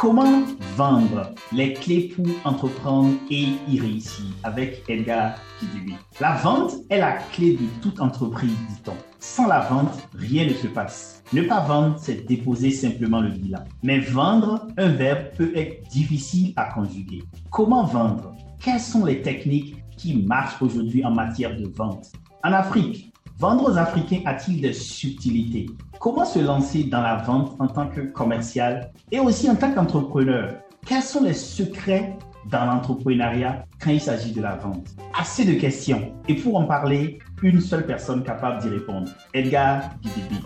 Comment vendre les clés pour entreprendre et y réussir avec Edgar Kidibi. La vente est la clé de toute entreprise, dit-on. Sans la vente, rien ne se passe. Ne pas vendre, c'est déposer simplement le bilan. Mais vendre, un verbe peut être difficile à conjuguer. Comment vendre? Quelles sont les techniques qui marchent aujourd'hui en matière de vente? En Afrique, Vendre aux Africains a-t-il des subtilités? Comment se lancer dans la vente en tant que commercial et aussi en tant qu'entrepreneur? Quels sont les secrets dans l'entrepreneuriat quand il s'agit de la vente? Assez de questions. Et pour en parler, une seule personne capable d'y répondre, Edgar Gidibi.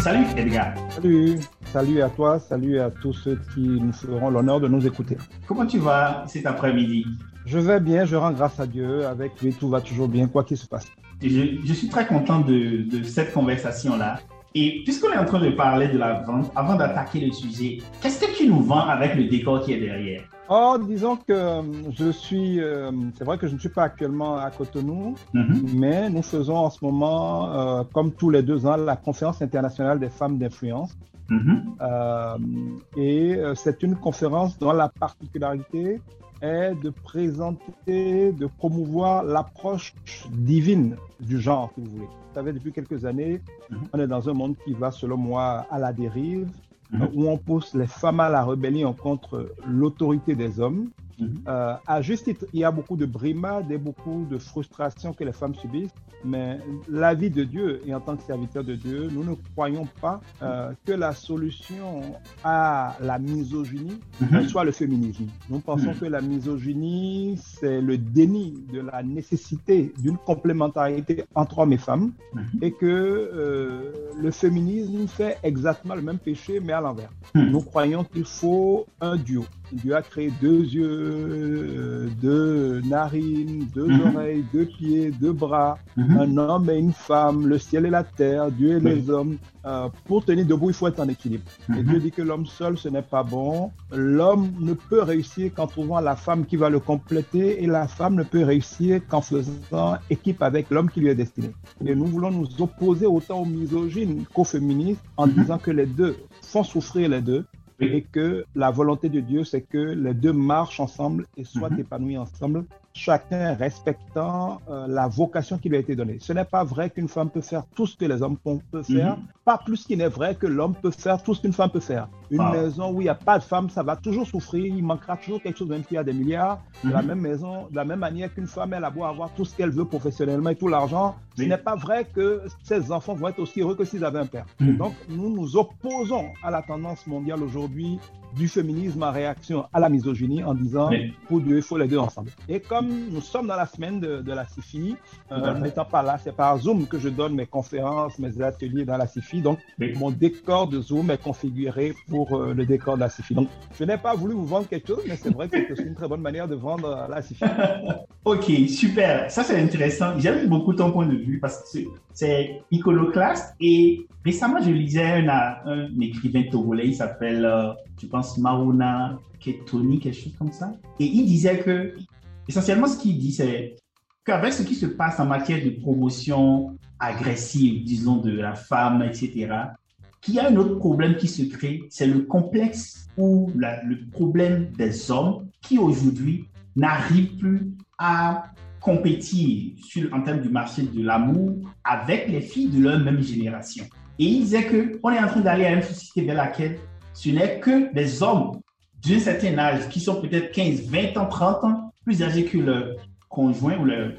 Salut Edgar. Salut. Salut à toi, salut à tous ceux qui nous feront l'honneur de nous écouter. Comment tu vas cet après-midi? Je vais bien, je rends grâce à Dieu. Avec lui, tout va toujours bien, quoi qu'il se passe. Je, suis très content de, de cette conversation-là. Et puisqu'on est en train de parler de la vente, avant d'attaquer le sujet, qu'est-ce que tu nous vends avec le décor qui est derrière? Oh, disons que euh, je suis. Euh, c'est vrai que je ne suis pas actuellement à Cotonou, mm-hmm. mais nous faisons en ce moment, euh, comme tous les deux ans, la conférence internationale des femmes d'influence. Mm-hmm. et c'est une conférence dont la particularité est de présenter, de promouvoir l'approche divine du genre, si vous voulez. Vous savez, depuis quelques années, mhm. on est dans un monde qui va, selon moi, à la dérive, mhm. où on pousse les femmes à la rébellion contre l'autorité des hommes. Mhm. Euh, à juste titre, il y a beaucoup de brimades et beaucoup de frustrations que les femmes subissent, mais la vie de Dieu et en tant que serviteur de Dieu, nous ne croyons pas euh, que la solution à la misogynie mhm. soit le féminisme. Nous pensons mhm. que la misogynie, c'est le déni de la nécessité d'une complémentarité entre hommes et femmes et que euh, le féminisme fait exactement le même péché, mais à l'envers. Nous croyons qu'il faut un duo. Dieu a créé deux yeux, deux narines, deux mhm. oreilles, deux pieds, deux bras, mhm. un homme et une femme, le ciel et la terre, Dieu et les hommes. Euh, pour tenir debout, il faut être en équilibre. Et mhm. Dieu dit que l'homme seul, ce n'est pas bon. L'homme ne peut réussir qu'en trouvant la femme qui va le compléter et la femme ne peut réussir qu'en faisant équipe avec l'homme qui lui est destiné. Et nous voulons nous opposer autant aux misogynes qu'aux féministes en disant que les deux font souffrir les deux et que la volonté de Dieu, c'est que les deux marchent ensemble et soient mhm. épanouis ensemble chacun respectant euh, la vocation qui lui a été donnée. Ce n'est pas vrai qu'une femme peut faire tout ce que les hommes peuvent faire, mhm. pas plus qu'il n'est vrai que l'homme peut faire tout ce qu'une femme peut faire. Une maison où il n'y a pas de femme, ça va toujours souffrir, il manquera toujours quelque chose, même s'il y a des milliards. De la mhm. même maison, de la même manière qu'une femme, elle a beau avoir tout ce qu'elle veut professionnellement et tout l'argent, ce n'est pas vrai que ses enfants vont être aussi heureux que s'ils avaient un père. Mhm. Donc, nous nous opposons à la tendance mondiale aujourd'hui du féminisme en réaction à la misogynie en disant, pour Dieu, il faut les deux ensemble. Et comme nous sommes dans la semaine de, la CIFI, euh, n'étant pas là, c'est par Zoom que je donne mes conférences, mes ateliers dans la CIFI. Donc, mon décor de Zoom est configuré pour euh, le décor de la CIFI. Donc, je n'ai pas voulu vous vendre quelque chose, mais c'est vrai que c'est une très bonne manière de vendre la CIFI. ok, super. Ça, c'est intéressant. J'aime beaucoup ton point de vue parce que c'est iconoclaste. Et récemment, je lisais un, un écrivain togolais, il s'appelle, euh, je pense, Maruna Ketoni, quelque chose comme ça. Et il disait que essentiellement, ce qu'il dit, c'est qu'avec ce qui se passe en matière de promotion agressive, disons, de la femme, etc., qu'il y a un autre problème qui se crée, c'est le complexe ou le problème des hommes qui aujourd'hui n'arrivent plus à compétir en termes du marché de l'amour avec les filles de leur même génération. Et il disait qu'on est en train d'aller à une société vers laquelle ce n'est que des hommes d'un certain âge, qui sont peut-être 15, 20 ans, 30 ans, plus âgés que le conjoint ou euh,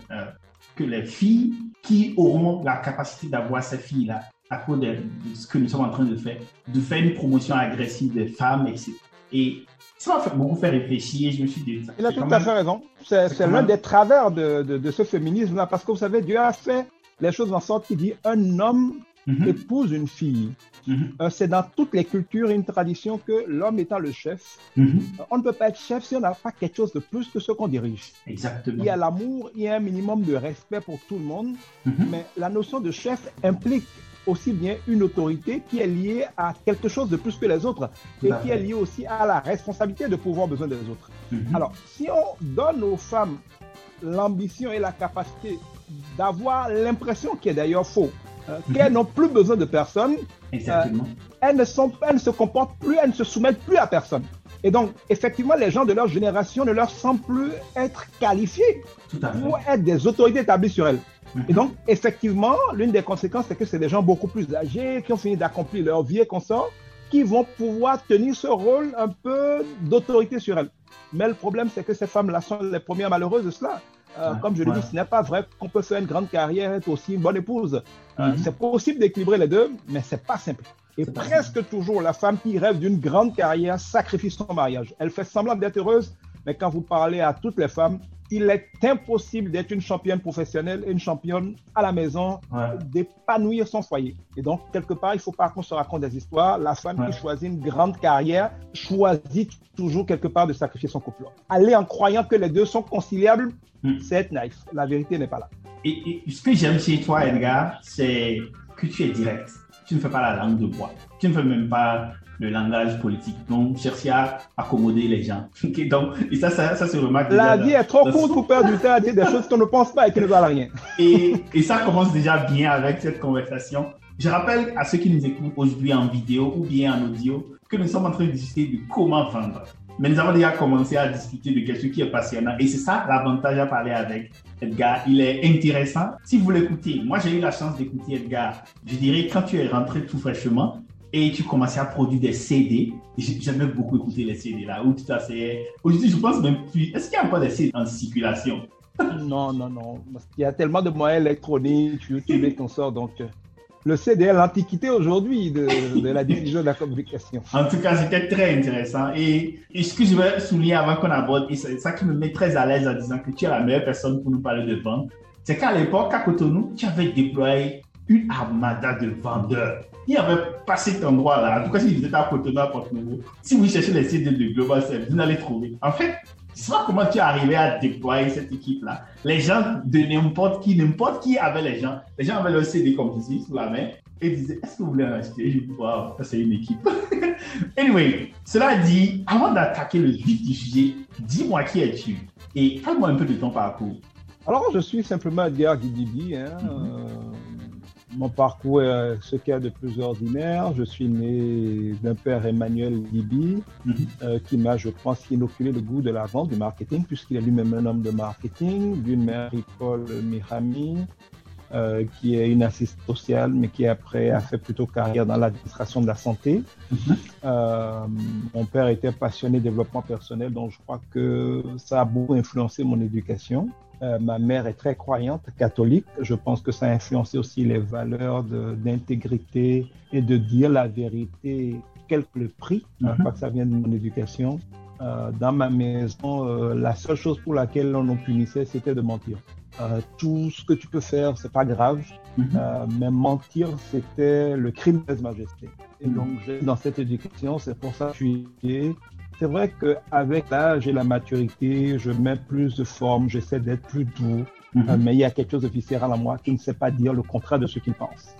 que les filles qui auront la capacité d'avoir ces filles-là à cause de, ce que nous sommes en train de faire, de faire une promotion agressive des femmes, etc. Et ça m'a beaucoup fait réfléchir. Je me suis dit. Il a tout à fait raison. C'est l'un des travers de, de, ce féminisme-là, parce que vous savez, Dieu a fait les choses en sorte qu'il dit un homme mhm. épouse une fille. Mhm. Euh, c'est dans toutes les cultures une tradition que l'homme étant le chef, mhm. euh, on ne peut pas être chef si on n'a pas quelque chose de plus que ce qu'on dirige. Exactement. Il y a l'amour, il y a un minimum de respect pour tout le monde, mais la notion de chef implique aussi bien une autorité qui est liée à quelque chose de plus que les autres et qui est liée aussi à la responsabilité de pouvoir besoin des autres. Alors, si on donne aux femmes l'ambition et la capacité d'avoir l'impression, qui est d'ailleurs faux, mhm. qu'elles n'ont plus besoin de personne, euh, elles, ne sont, elles ne se comportent plus, elles ne se soumettent plus à personne. Et donc, effectivement, les gens de leur génération ne leur semblent plus être qualifiés pour être des autorités établies sur elles. Et donc, effectivement, l'une des conséquences, c'est que c'est des gens beaucoup plus âgés, qui ont fini d'accomplir leur vie et consorts, qui vont pouvoir tenir ce rôle un peu d'autorité sur elles. Mais le problème, c'est que ces femmes-là sont les premières malheureuses de cela. Euh, comme je le dis, ce n'est pas vrai qu'on peut faire une grande carrière et être aussi une bonne épouse. Euh, mhm. C'est possible d'équilibrer les deux, mais c'est pas simple. Et presque toujours, la femme qui rêve d'une grande carrière sacrifie son mariage. Elle fait semblant d'être heureuse, mais quand vous parlez à toutes les femmes, il est impossible d'être une championne professionnelle et une championne à la maison, d'épanouir son foyer. Et donc, quelque part, il faut pas qu'on se raconte des histoires. La femme qui choisit une grande carrière choisit toujours quelque part de sacrifier son couple. Aller en croyant que les deux sont conciliables, hmm. c'est être naïf. La vérité n'est pas là. Et, ce que j'aime chez toi, Edgar, c'est que tu es direct. Tu ne fais pas la langue de bois. Tu ne fais même pas le langage politique. Donc, chercher à accommoder les gens. donc, et ça, ça, ça se remarque. La vie est trop courte pour perdre du temps à dire des choses qu'on ne pense pas et qui ne valent rien. Et, et ça commence déjà bien avec cette conversation. Je rappelle à ceux qui nous écoutent aujourd'hui en vidéo ou bien en audio que nous sommes en train de discuter de comment vendre. Mais nous avons déjà commencé à discuter de quelque chose qui est passionnant. Et c'est ça l'avantage à parler avec Edgar. Il est intéressant. Si vous l'écoutez, moi j'ai eu la chance d'écouter Edgar. Je dirais quand tu es rentré tout fraîchement, et tu commençais à produire des CD. J'aimais beaucoup écouter les CD là, où tout à fait. Aujourd'hui, je pense même plus. Est-ce qu'il y a encore des CD en circulation? Non, non, non. Parce qu'il y a tellement de moyens électroniques, YouTube et sort, donc. Euh, le CD est l'antiquité aujourd'hui de, la diffusion de la communication. En tout cas, c'était très intéressant. Et, ce que je veux souligner avant qu'on aborde, et c'est ça qui me met très à l'aise en disant que tu es la meilleure personne pour nous parler de vente, c'est qu'à l'époque, à Cotonou, tu avais déployé une armada de vendeurs il n'y avait pas cet endroit-là. En tout cas, si vous êtes à Cotonou, à Porto-Nouveau, si vous cherchez les CD de Global Service, vous allez trouver. En fait, je sais pas comment tu es arrivé à déployer cette équipe-là. Les gens de n'importe qui, n'importe qui avait les gens. Les gens avaient leur CD comme ceci sous la main et disaient Est-ce que vous voulez en acheter? Je dis Waouh, ça c'est une équipe. anyway, cela dit, avant d'attaquer le vif du sujet, dis-moi qui es-tu et parle-moi un peu de ton parcours. Alors, je suis simplement Edgar Guidibi. Hein, mm-hmm. Mon parcours est ce qu'il y a de plus ordinaire. Je suis né d'un père Emmanuel Libi, mhm. euh, qui m'a, je pense, inoculé le goût de la vente, du marketing, puisqu'il est lui-même un homme de marketing, d'une mère, Paul Mirami, euh, qui est une assistante sociale, mais qui après a fait plutôt carrière dans l'administration de la santé. Mhm. Euh, mon père était passionné de développement personnel, donc je crois que ça a beaucoup influencé mon éducation. Euh, ma mère est très croyante, catholique. Je pense que ça a influencé aussi les valeurs d'intégrité et de dire la vérité, quel que le prix. Crois que ça vient de mon éducation. Euh, dans ma maison, euh, la seule chose pour laquelle on nous punissait, c'était de mentir. tout ce que tu peux faire, c'est pas grave, mhm. mais mentir, c'était le crime de majesté. Et mhm. donc, dans cette éducation, c'est pour ça que je suis c'est vrai qu'avec l'âge et la maturité, je mets plus de forme, j'essaie d'être plus doux, mhm. euh, mais il y a quelque chose de viscéral en moi qui ne sait pas dire le contraire de ce qu'il pense.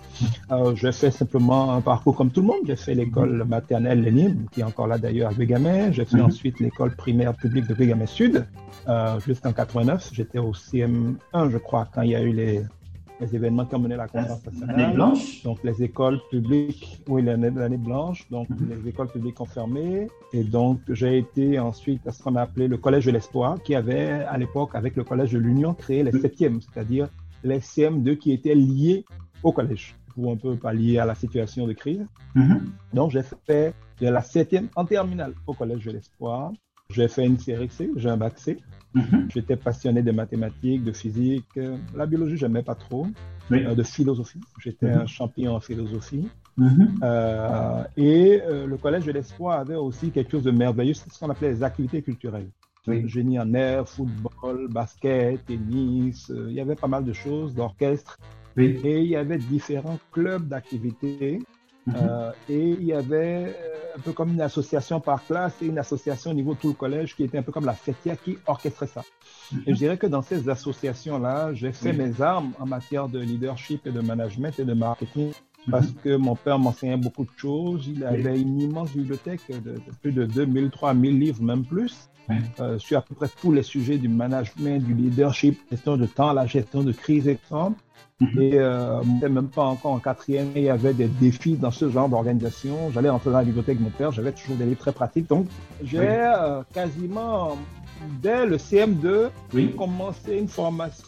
Euh, je fais simplement un parcours comme tout le monde. J'ai fait l'école maternelle Lénine, qui est encore là d'ailleurs à Bégamet. J'ai fait mhm. ensuite l'école primaire publique de Bégamet Sud euh, jusqu'en 89. J'étais au CM1, je crois, quand il y a eu les, les événements qui ont mené la conférence nationale. L'année blanche Donc les écoles publiques, oui, l'année blanche, donc mhm. les écoles publiques ont fermé. Et donc j'ai été ensuite à ce qu'on a appelé le Collège de l'Espoir, qui avait à l'époque, avec le Collège de l'Union, créé les septièmes, c'est-à-dire les CM2 qui étaient liés au collège, pour un peu pallier à la situation de crise. Mhm. Donc j'ai fait de la septième en terminale au Collège de l'Espoir. J'ai fait une série C, j'ai un bac C. Mhm. J'étais passionné de mathématiques, de physique. La biologie, j'aimais pas trop. Euh, de philosophie. J'étais mhm. un champion en philosophie. Mm-hmm. et le Collège de l'Espoir avait aussi quelque chose de merveilleux, ce qu'on appelait les activités culturelles. Génie en air, football, basket, tennis, il y avait pas mal de choses, d'orchestre. Et il y avait différents clubs d'activités. Euh, et il y avait euh, un peu comme une association par classe et une association au niveau de tout le collège qui était un peu comme la fêtière qui orchestrait ça. Et je dirais que dans ces associations-là, j'ai fait mes armes en matière de leadership et de management et de marketing parce que mon père m'enseignait beaucoup de choses. Il avait une immense bibliothèque de, plus de 2000, 3000 livres, même plus. Euh, sur à peu près tous les sujets du management, du leadership, gestion de temps, la gestion de crise, etc. Mhm. Et euh, même pas encore en quatrième, il y avait des défis dans ce genre d'organisation. J'allais rentrer dans la bibliothèque de mon père, j'avais toujours des livres très pratiques. Donc, j'ai euh, quasiment, dès le CM2, commencé une formation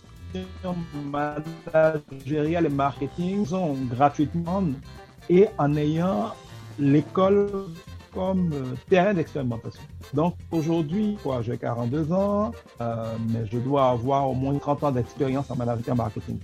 managériale et marketing gratuitement et en ayant l'école comme euh, terrain d'expérimentation. Donc aujourd'hui, j'ai 42 ans, euh, mais je dois avoir au moins 30 ans d'expérience en management et marketing.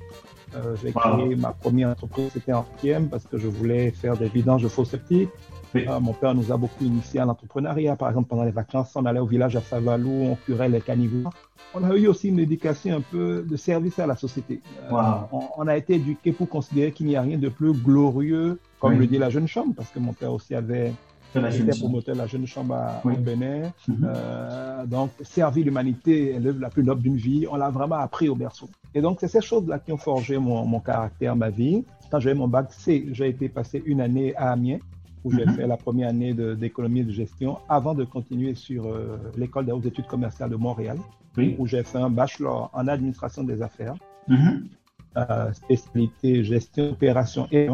Euh, j'ai créé ma première entreprise, c'était en quatrième parce que je voulais faire des vidanges de faux sceptiques. mon père nous a beaucoup initié à l'entrepreneuriat. Par exemple, pendant les vacances, on allait au village à Savalou, on curait les caniveaux. On a eu aussi une éducation un peu de service à la société. on, a été éduqué pour considérer qu'il n'y a rien de plus glorieux, comme le dit la jeune chambre, parce que mon père aussi avait J'étais promoteur de la Jeune Chambre au Bénin. Mhm. euh, donc, servir l'humanité est l'œuvre la plus noble d'une vie. On l'a vraiment appris au berceau. Et donc, c'est ces choses-là qui ont forgé mon, mon, caractère, ma vie. Quand j'ai eu mon bac C, j'ai été passé une année à Amiens, où j'ai mhm. fait la première année d'économie et de gestion, avant de continuer sur euh, l'école des hautes études commerciales de Montréal, où j'ai fait un bachelor en administration des affaires, mhm. euh, spécialité gestion, opération et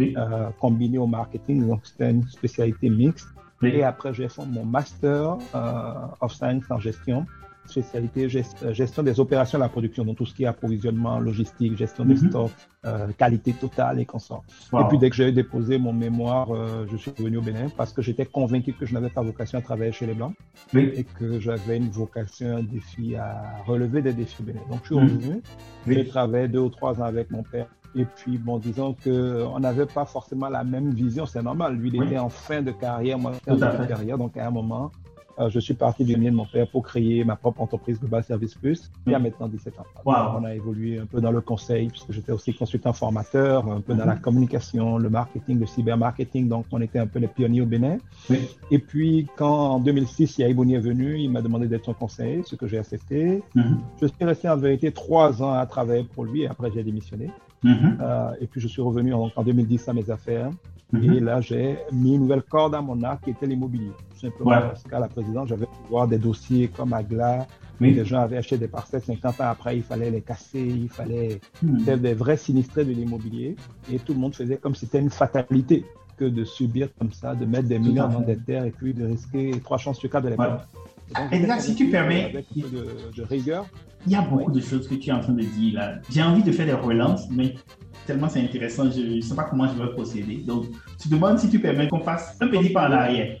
euh, combiné au marketing, donc c'était une spécialité mixte. Et après, j'ai fait mon master euh, of science en gestion, spécialité euh, gestion des opérations de la production, donc tout ce qui est approvisionnement, logistique, gestion des mhm. stocks, euh, qualité totale et consorts. Et puis dès que j'ai déposé mon mémoire, euh, je suis revenu au Bénin parce que j'étais convaincu que je n'avais pas vocation à travailler chez les Blancs et que j'avais une vocation, un défi à relever des défis au Bénin. Donc je suis mhm. revenu, j'ai travaillé deux ou trois ans avec mon père et puis, bon, disons qu'on n'avait pas forcément la même vision, c'est normal. Lui, il était en fin de carrière, moi, en fin de carrière. Donc, à un moment, euh, je suis parti du mien de mon père pour créer ma propre entreprise Global Service Plus, il y a maintenant 17 ans. On a évolué un peu dans le conseil, puisque j'étais aussi consultant formateur, un peu dans la mhm. communication, le marketing, le cybermarketing. Donc, on était un peu les pionniers au Bénin. Et puis, quand en 2006, Yaïbouni est venu, il m'a demandé d'être son conseiller, ce que j'ai accepté. Mhm. Je suis resté en vérité trois ans à travailler pour lui et après, j'ai démissionné. Mhm. Euh, et puis je suis revenu en, 2010 à mes affaires. Mhm. Et là, j'ai mis une nouvelle corde à mon arc qui était l'immobilier. Tout simplement parce qu'à la présidence, j'avais pu voir des dossiers comme Agla. Oui. Les gens avaient acheté des parcelles 50 ans après, il fallait les casser, il fallait mhm. faire des vrais sinistrés de l'immobilier. Et tout le monde faisait comme si c'était une fatalité que de subir comme ça, de mettre des millions dans des terres et puis de risquer trois chances sur quatre de les perdre. Exact, si tu permets. Avec un peu de, rigueur. Il y a beaucoup de choses que tu es en train de dire là. J'ai envie de faire des relances, mais tellement c'est intéressant, je ne sais pas comment je vais procéder. Donc, tu demandes si tu permets qu'on fasse un petit pas en arrière.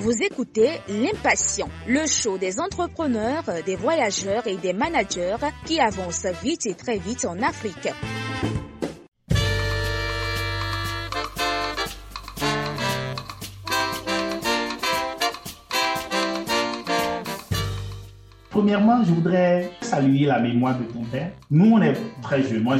Vous écoutez L'Impatient, le show des entrepreneurs, des voyageurs et des managers qui avancent vite et très vite en Afrique. premièrement, je voudrais saluer la mémoire de ton père. Nous, on est très jeunes. Moi,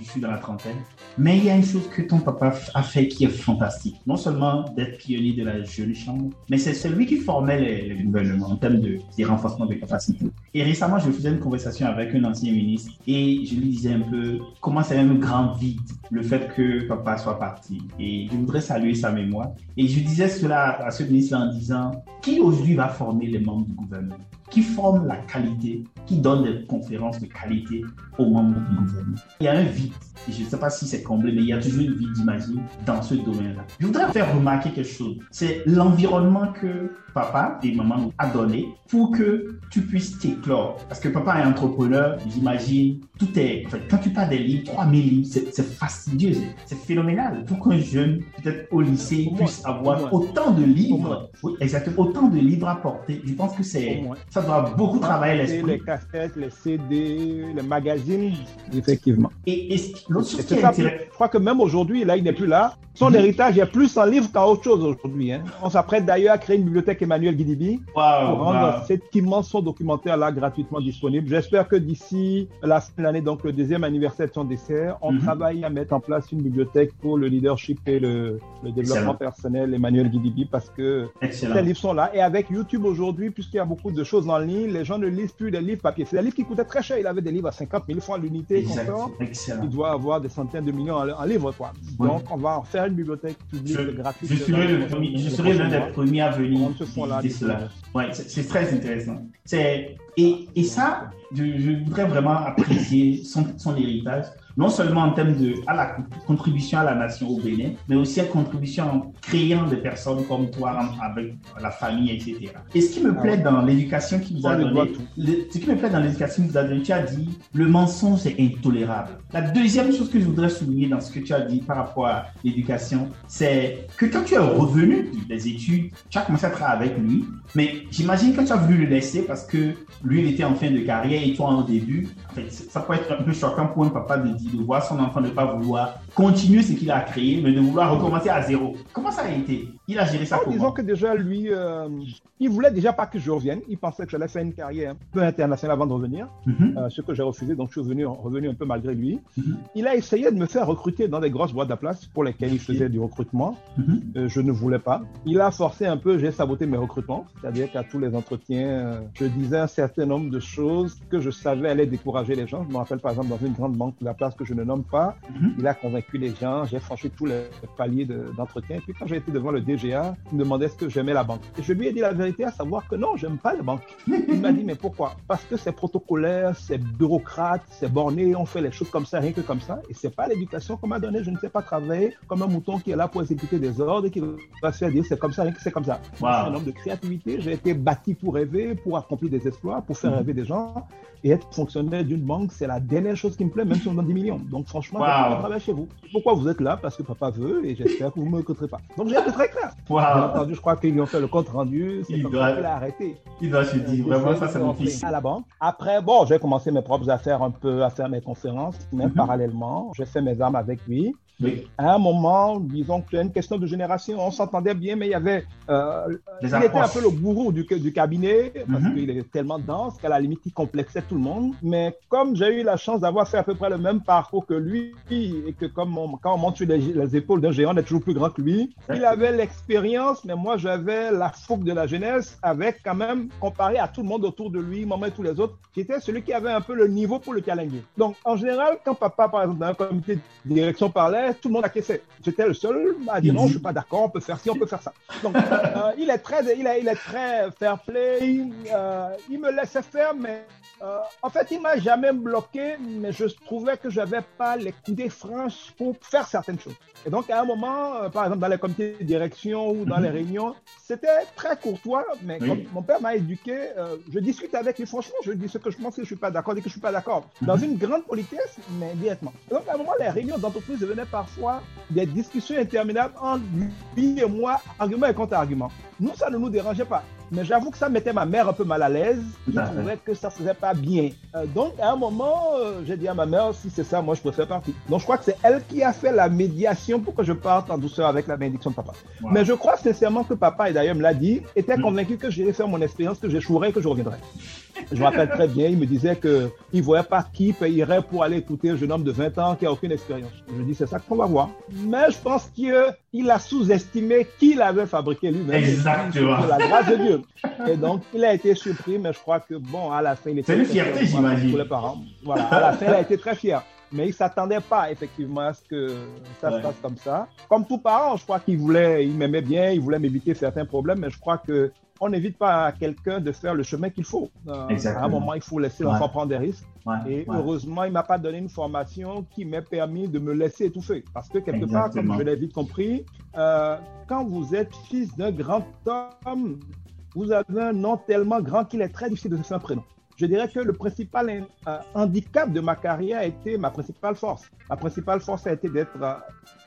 je, suis dans la trentaine. Mais il y a une chose que ton papa a fait qui est fantastique. Non seulement d'être pionnier de la jeune chambre, mais c'est celui qui formait les, gouvernements en termes de, des de capacités. Et récemment, je faisais une conversation avec un ancien ministre et je lui disais un peu comment c'est un grand vide le fait que papa soit parti. Et je voudrais saluer sa mémoire. Et je disais cela à ce ministre en disant qui aujourd'hui va former les membres du gouvernement? Qui forme la qualité, qui donne des conférences de qualité aux membres du gouvernement? Il y a un vide, je ne sais pas si c'est comblé, mais il y a toujours un vide, j'imagine, dans ce domaine-là. Je voudrais faire remarquer quelque chose. C'est l'environnement que papa et maman a donné pour que tu puisses t'éclore. Parce que papa est entrepreneur, j'imagine, tout est. En fait, quand tu parles des livres, 3000 livres, c'est fastidieux, c'est phénoménal. Pour qu'un jeune, peut-être au lycée, puisse avoir autant de livres, oui, exactement, autant de livres à porter, je pense que c'est ça doit beaucoup travailler l'esprit. Les cassettes, les CD, les magazines, effectivement. Et, et l'autre chose qui est Je crois que même aujourd'hui, là, il n'est plus là. Son mhm. héritage est plus en livre qu'en autre chose aujourd'hui. Hein. On s'apprête d'ailleurs à créer une bibliothèque Emmanuel Guidibi pour rendre cet immense documentaire là gratuitement disponible. J'espère que d'ici la fin de l'année, donc le deuxième anniversaire de son décès, on mhm. travaille à mettre en place une bibliothèque pour le leadership et le, développement personnel Emmanuel Guidibi parce que ces livres sont là. Et avec YouTube aujourd'hui, puisqu'il y a beaucoup de choses en ligne, les gens ne lisent plus des livres papier. C'est des livres qui coûtaient très cher. Il avait des livres à 50 000 francs l'unité. Il doit avoir des centaines de millions en, livres. Quoi. Donc, on va en faire une bibliothèque publique gratuite. Je serai l'un des premiers à venir cela. Ouais, c'est très intéressant. Et, et ça, je, je, voudrais vraiment apprécier son, son héritage non seulement en termes de à la contribution à la nation au Bénin, mais aussi en contribution en créant des personnes comme toi avec la famille, etc. Et ce qui me plaît dans l'éducation qu'il vous a donné, ce qui me plaît dans l'éducation donné, tu as dit le mensonge est intolérable. La deuxième chose que je voudrais souligner dans ce que tu as dit par rapport à l'éducation, c'est que quand tu es revenu des études, tu as commencé à travailler avec lui, mais j'imagine que tu as voulu le laisser parce que lui, il était en fin de carrière et toi en début. En fait, ça peut être un peu choquant pour un papa de dire de voir son enfant ne pas vouloir continuer ce qu'il a créé, mais de vouloir recommencer à zéro. Comment ça a été? Il a géré ça comment Disons que déjà, lui, euh, il voulait déjà pas que je revienne. Il pensait que j'allais faire une carrière un peu internationale avant de revenir, mhm. euh, ce que j'ai refusé. Donc, je suis revenu, revenu un peu malgré lui. Mhm. Il a essayé de me faire recruter dans des grosses boîtes à place pour lesquelles il faisait du recrutement. Mhm. Euh, je ne voulais pas. Il a forcé un peu, j'ai saboté mes recrutements. C'est-à-dire qu'à tous les entretiens, je disais un certain nombre de choses que je savais allaient décourager les gens. Je me rappelle par exemple dans une grande banque de la place que je ne nomme pas. Il a convaincu les gens. J'ai franchi tous les paliers d'entretien. et puis quand j'ai été devant le DGA, il me demandait est-ce que j'aimais la banque. Et je lui ai dit la vérité, à savoir que non, j'aime pas les banques. Il m'a dit mais pourquoi? Parce que c'est protocolaire, c'est bureaucrate, c'est borné, on fait les choses comme ça, rien que comme ça. Et c'est pas l'éducation qu'on m'a donnée. Je ne sais pas travailler comme un mouton qui est là pour exécuter des ordres et qui va se faire dire c'est comme ça, rien que c'est comme ça. Wow. un homme de créativité. J'ai été bâti pour rêver, pour accomplir des exploits, pour faire mhm. rêver des gens. Et être fonctionnaire d'une banque, c'est la dernière chose qui me plaît, même si on donne 10 millions. Donc franchement, wow. travailler chez vous. Pourquoi vous êtes là? Parce que papa veut et j'espère que vous ne me recruterez pas. Donc j'ai été très clair. Wow. Bien entendu, je crois qu'ils lui ont fait le compte rendu. C'est comme doit... ça qu'il a arrêté. Il doit se dire, vraiment, ça c'est fils. À la banque. Après, bon, j'ai commencé mes propres affaires un peu, à faire mes conférences, même -hmm. parallèlement. J'ai fait mes armes avec lui. Oui. À un moment, disons que c'est une question de génération, on s'entendait bien, mais il y avait. Euh, il était un peu le gourou du, du cabinet, parce -hmm. qu'il était tellement dense qu'à la limite, il complexait tout le monde. Mais comme j'ai eu la chance d'avoir fait à peu près le même parcours que lui, et que comme on, quand on monte sur les, les épaules d'un géant, on est toujours plus grand que lui, il avait l'expérience, mais moi, j'avais la fougue de la jeunesse, avec quand même, comparé à tout le monde autour de lui, maman et tous les autres, qui était celui qui avait un peu le niveau pour le challenger. Donc, en général, quand papa, par exemple, dans un comité de direction parlait, tout le monde acquiesçait. J'étais le seul à dire non, je suis pas d'accord, on peut faire ci, on peut faire ça. Donc, euh, il est très, il est, il est très fair play. Euh, il me laissait faire, mais euh, en fait, il m'a jamais bloqué, mais je trouvais que j'avais pas les coudées franches pour faire certaines choses. Et donc, à un moment, euh, par exemple, dans les comités de direction ou dans les réunions, c'était très courtois, mais comme mon père m'a éduqué, euh, je discute avec lui franchement, je dis ce que je pense que je suis pas d'accord, et que je suis pas d'accord. Dans une grande politesse, mais directement. Et donc, à un moment, les réunions d'entreprise devenaient parfois des discussions interminables entre lui et moi, argument et contre-argument. Nous, ça ne nous dérangeait pas. Mais j'avoue que ça mettait ma mère un peu mal à l'aise. Je trouvais que ça faisait pas bien. Euh, donc, à un moment, euh, j'ai dit à ma mère, si c'est ça, moi, je préfère partir. Donc, je crois que c'est elle qui a fait la médiation pour que je parte en douceur avec la bénédiction de papa. Mais je crois sincèrement que papa, et d'ailleurs me l'a dit, était mm. convaincu que j'irais faire mon expérience, que j'échouerais, que je reviendrais. Je me rappelle très bien, il me disait qu'il ne voyait pas qui payerait pour aller écouter un jeune homme de 20 ans qui n'a aucune expérience. Je dis, c'est ça qu'on va voir. Mais je pense qu'il a sous-estimé qui l'avait fabriqué lui-même. Exactement. La grâce de Dieu. Et donc, il a été surpris, mais je crois que, bon, à la fin, il était. C'est une fierté, j'imagine. Pour les parents. Voilà, à la fin, il a été très fier mais il ne s'attendait pas effectivement à ce que ça se passe comme ça. Comme tout parent, je crois qu'il voulait, il m'aimait bien, il voulait m'éviter certains problèmes, mais je crois que on n'évite pas à quelqu'un de faire le chemin qu'il faut. Euh, à un moment, il faut laisser l'enfant prendre des risques. et heureusement, il m'a pas donné une formation qui m'a permis de me laisser étouffer. Parce que quelque part, comme je l'ai vite compris, euh, quand vous êtes fils d'un grand homme, vous avez un nom tellement grand qu'il est très difficile de se faire un prénom je dirais que le principal euh, handicap de ma carrière a été ma principale force. Ma principale force a été d'être euh,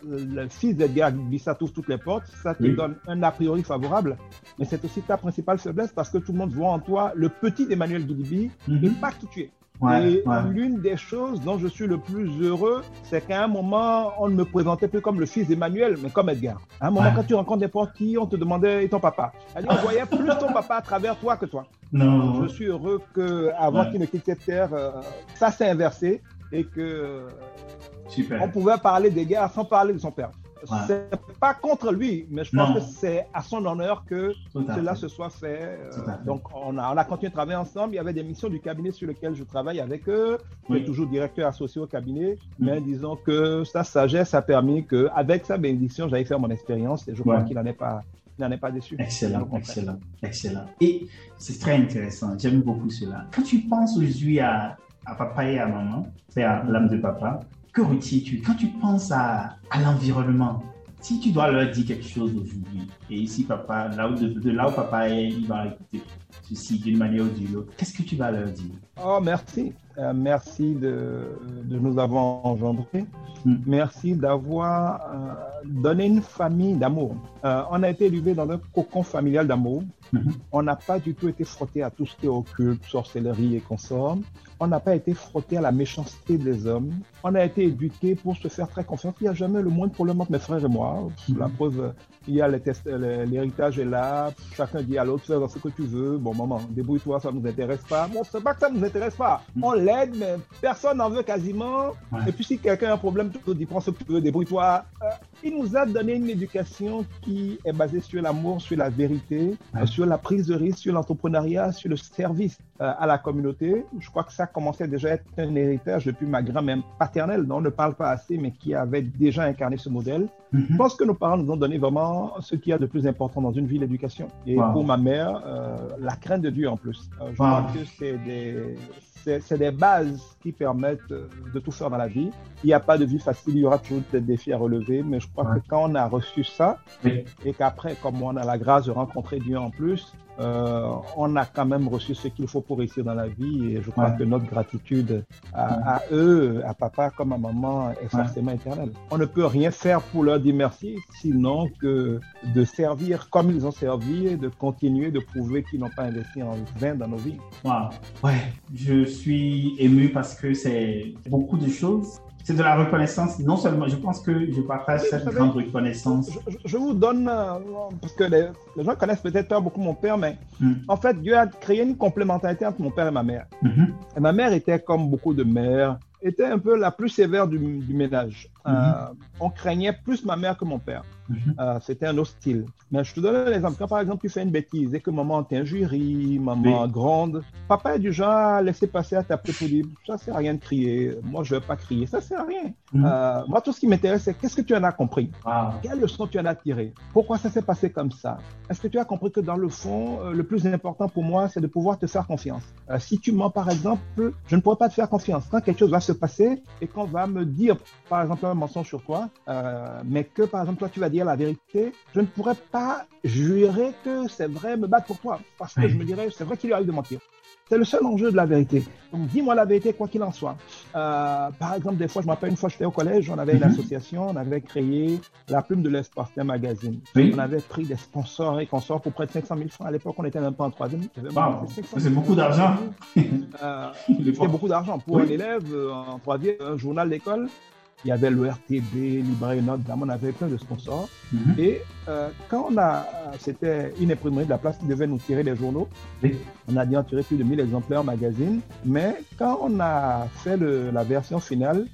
le fils d'Edgar Bissatou toutes les portes. Ça te donne un a priori favorable, mais c'est aussi ta principale faiblesse parce que tout le monde voit en toi le petit Emmanuel et mhm. pas qui tu es. Et l'une des choses dont je suis le plus heureux, c'est qu'à un moment, on ne me présentait plus comme le fils d'Emmanuel, mais comme Edgar. À un moment, quand tu rencontres des portes qui, on te demandait et ton papa? on voyait plus ton papa à travers toi que toi. Non. Je suis heureux qu'avant qu'il ne quitte cette terre, euh, ça s'est inversé et que Super. on pouvait parler des guerres sans parler de son père. C'est pas contre lui, mais je pense que c'est à son honneur que cela se soit fait. Euh, donc, on a, on a continué de travailler ensemble. Il y avait des missions du cabinet sur lesquelles je travaille avec eux. Je suis toujours directeur associé au cabinet. Mais disons que sa sagesse a permis qu'avec sa bénédiction, j'allais faire mon expérience et je crois qu'il n'en est pas n'en est pas déçu. Excellent, excellent, excellent. Et c'est très intéressant. J'aime beaucoup cela. Quand tu penses aujourd'hui à, à papa et à maman, c'est à l'âme de papa, que retiens-tu? Quand tu penses à, l'environnement, si tu dois leur dire quelque chose aujourd'hui, et ici, papa, où, de, là où papa est, il va écouter ceci d'une manière ou d'une autre, qu'est-ce que tu vas leur dire? Oh, merci. Euh, merci de, de, nous avoir engendrés. Hmm. Merci d'avoir euh, donné une famille d'amour. Euh, on a été élevé dans un cocon familial d'amour. Hmm. On n'a pas du tout été frotté à tout ce qui est occulte, sorcellerie et consorts. On n'a pas été frotté à la méchanceté des hommes. On a été éduqué pour se faire très confiance. Il n'y a jamais le moindre problème entre mes frères et moi. La preuve, il y a l'héritage est là. Chacun dit à l'autre, fais ce que tu veux. Bon, maman, débrouille-toi, ça ne nous intéresse pas. Bon, c'est pas que ça ne nous intéresse pas. Mm. On l'aide, mais personne n'en veut quasiment. Et puis, si quelqu'un a un problème, tu dis, prends ce que tu veux, débrouille-toi. Euh, il nous a donné une éducation qui est basée sur l'amour, sur la vérité, sur la prise de risque, sur l'entrepreneuriat, sur le service euh, à la communauté. Je crois que ça commençait déjà à être un héritage depuis ma grand-mère paternelle, dont on ne parle pas assez, mais qui avait déjà incarné ce modèle. Je pense que nos parents nous ont donné vraiment ce qu'il y a de plus important dans une vie, l'éducation. Et pour ma mère, euh, la crainte de Dieu en plus. Euh, je crois que c'est des, c'est des bases qui permettent de tout faire dans la vie. Il n'y a pas de vie facile, il y aura toujours des défis à relever, mais je crois que quand on a reçu ça, et qu'après, comme on a la grâce de rencontrer Dieu en plus, euh, on a quand même reçu ce qu'il faut pour réussir dans la vie, et je crois que notre gratitude à, eux, à papa comme à maman, est forcément éternelle. On ne peut rien faire pour leur dire merci, sinon que de servir comme ils ont servi, et de continuer de prouver qu'ils n'ont pas investi en vain dans nos vies. Wow. Ouais, je suis ému parce que c'est beaucoup de choses c'est de la reconnaissance. Non seulement, je pense que je partage cette grande reconnaissance. Je, vous donne, euh, parce que les, gens connaissent peut-être pas beaucoup mon père, mais hmm. en fait, Dieu a créé une complémentarité entre mon père et ma mère. Et ma mère était comme beaucoup de mères, était un peu la plus sévère du, ménage. Euh, mm-hmm. on craignait plus ma mère que mon père. Mhm. Euh, c'était un hostile. Mais je te donne un exemple. Quand par exemple tu fais une bêtise et que maman t'injurie, maman grande, papa est du genre à laisser passer à t'appeler pour dire ça sert à rien de crier. Moi je veux pas crier, ça sert à rien. Mhm. Euh, moi tout ce qui m'intéresse c'est qu'est-ce que tu en as compris? Quelle leçon tu en as tiré? Pourquoi ça s'est passé comme ça? Est-ce que tu as compris que dans le fond euh, le plus important pour moi c'est de pouvoir te faire confiance? Si tu mens par exemple, je ne pourrais pas te faire confiance. Quand quelque chose va se passer et qu'on va me dire par exemple un mensonge sur toi, mais que par exemple toi tu vas dire la vérité, je ne pourrais pas jurer que c'est vrai, me battre pour toi, parce que je me dirais, c'est vrai qu'il lui arrive de mentir. C'est le seul enjeu de la vérité. Donc, dis-moi la vérité, quoi qu'il en soit. Euh, par exemple, des fois, je me rappelle une fois, j'étais au collège, on avait une mhm. association, on avait créé la plume de l'espace, un magazine. On avait pris des sponsors et consorts pour près de 500 000 francs. À l'époque, on était même pas en troisième. C'est beaucoup d'argent. euh, C'était beaucoup d'argent pour un élève euh, en troisième, un journal d'école il y avait le RTB, Librairie Note, on avait plein de sponsors. Mhm. Et euh, quand on a, c'était une imprimerie de la place qui devait nous tirer des journaux. On a dû en tirer plus de 1000 exemplaires magazine. Mais quand on a fait la version finale,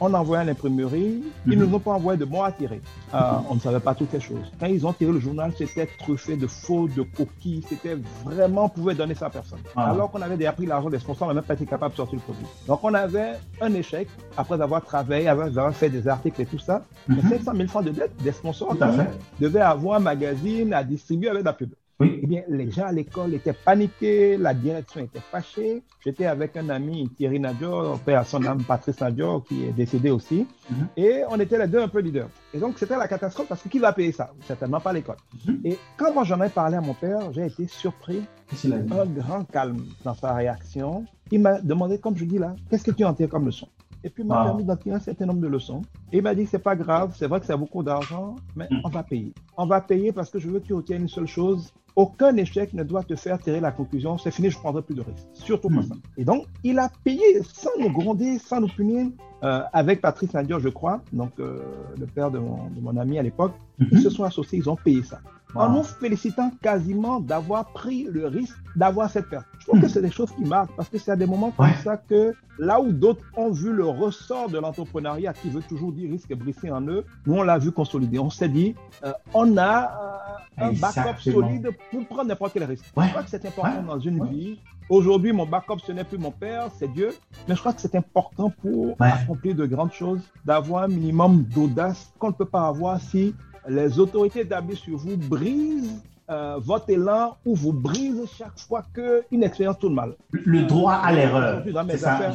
on a envoyé à l'imprimerie. Ils ne mhm. nous ont pas envoyé de bons à tirer. Euh, on ne savait pas toutes les choses. Quand ils ont tiré le journal, c'était truffé de faux, de coquilles. C'était vraiment, on pouvait donner ça à personne. Ah. Alors qu'on avait déjà pris l'argent des sponsors, on n'a même pas été capable de sortir le produit. Donc on avait un échec après avoir travaillé, avoir fait des articles et tout ça. 500 000 francs de dette des sponsors qui devaient avoir un magazine à distribuer avec la pub. Oui. Eh bien, les gens à l'école étaient paniqués, la direction était fâchée. J'étais avec un ami, Thierry Nadjor, père à son âme, Patrice Nadjor, qui est décédé aussi. Mhm. Et on était les deux un peu leaders. Et donc, c'était la catastrophe parce que qui va payer ça? Certainement pas l'école. Mhm. Et quand moi j'en ai parlé à mon père, j'ai été surpris. Un grand calme dans sa réaction. Il m'a demandé, comme je dis là, qu'est-ce que tu en tires comme leçon? Et puis, il m'a permis d'en tirer un certain nombre de leçons. Et il m'a dit, c'est pas grave, c'est vrai que c'est beaucoup d'argent, mais hmm. on va payer. On va payer parce que je veux que tu retiennes une seule chose. Aucun échec ne doit te faire tirer la conclusion, c'est fini, je prendrai plus de risques. Surtout pas hmm. ça. Et donc, il a payé sans nous gronder, sans nous punir, euh, avec Patrice Nadia, je crois, donc euh, le père de mon, de mon ami à l'époque. Hmm. Ils se sont associés, ils ont payé ça en nous félicitant quasiment d'avoir pris le risque d'avoir cette perte. Je trouve que c'est des choses qui marquent parce que c'est à des moments comme ça que là où d'autres ont vu le ressort de l'entrepreneuriat qui veut toujours dire risque brisé en eux, nous on l'a vu consolider. On s'est dit, euh, on a euh, un backup solide pour prendre n'importe quel risque. Je crois que c'est important dans une vie. Aujourd'hui, mon backup, ce n'est plus mon père, c'est Dieu. Mais je crois que c'est important pour accomplir de grandes choses, d'avoir un minimum d'audace qu'on ne peut pas avoir si les autorités établies sur vous brisent euh, votre élan ou vous brisent chaque fois qu'une expérience tourne mal. Le droit à l'erreur. C'est ça.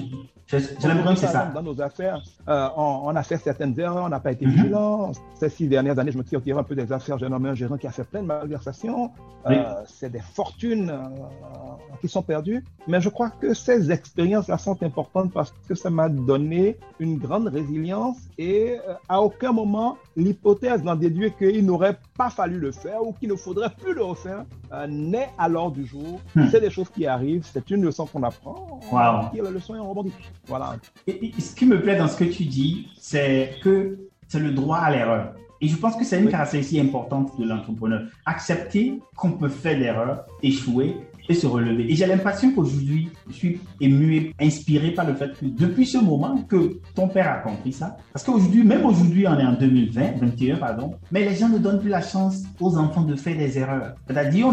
J'ai l'impression que c'est ça. Dans nos affaires, euh, on, a fait certaines erreurs, on n'a pas été mhm. vigilant. Ces six dernières années, je me suis retiré un peu des affaires. J'ai nommé un gérant qui a fait plein de malversations. Euh, c'est des fortunes euh, qui sont perdues. Mais je crois que ces expériences-là sont importantes parce que ça m'a donné une grande résilience et à aucun moment l'hypothèse d'en déduire qu'il n'aurait pas fallu le faire ou qu'il ne faudrait plus le refaire n'est à l'ordre du jour. Hmm. C'est des choses qui arrivent, c'est une leçon qu'on apprend. Wow. la leçon et on rebondit. Voilà. Et, ce qui me plaît dans ce que tu dis, c'est que c'est le droit à l'erreur. Et je pense que c'est une caractéristique importante de l'entrepreneur. Accepter qu'on peut faire l'erreur, échouer et se relever. Et j'ai l'impression qu'aujourd'hui, je suis ému et inspiré par le fait que depuis ce moment que ton père a compris ça, parce qu'aujourd'hui, même aujourd'hui, on est en 2020, 21, pardon, mais les gens ne donnent plus la chance aux enfants de faire des erreurs. C'est-à-dire,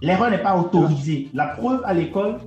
l'erreur n'est pas autorisée. La preuve à l'école,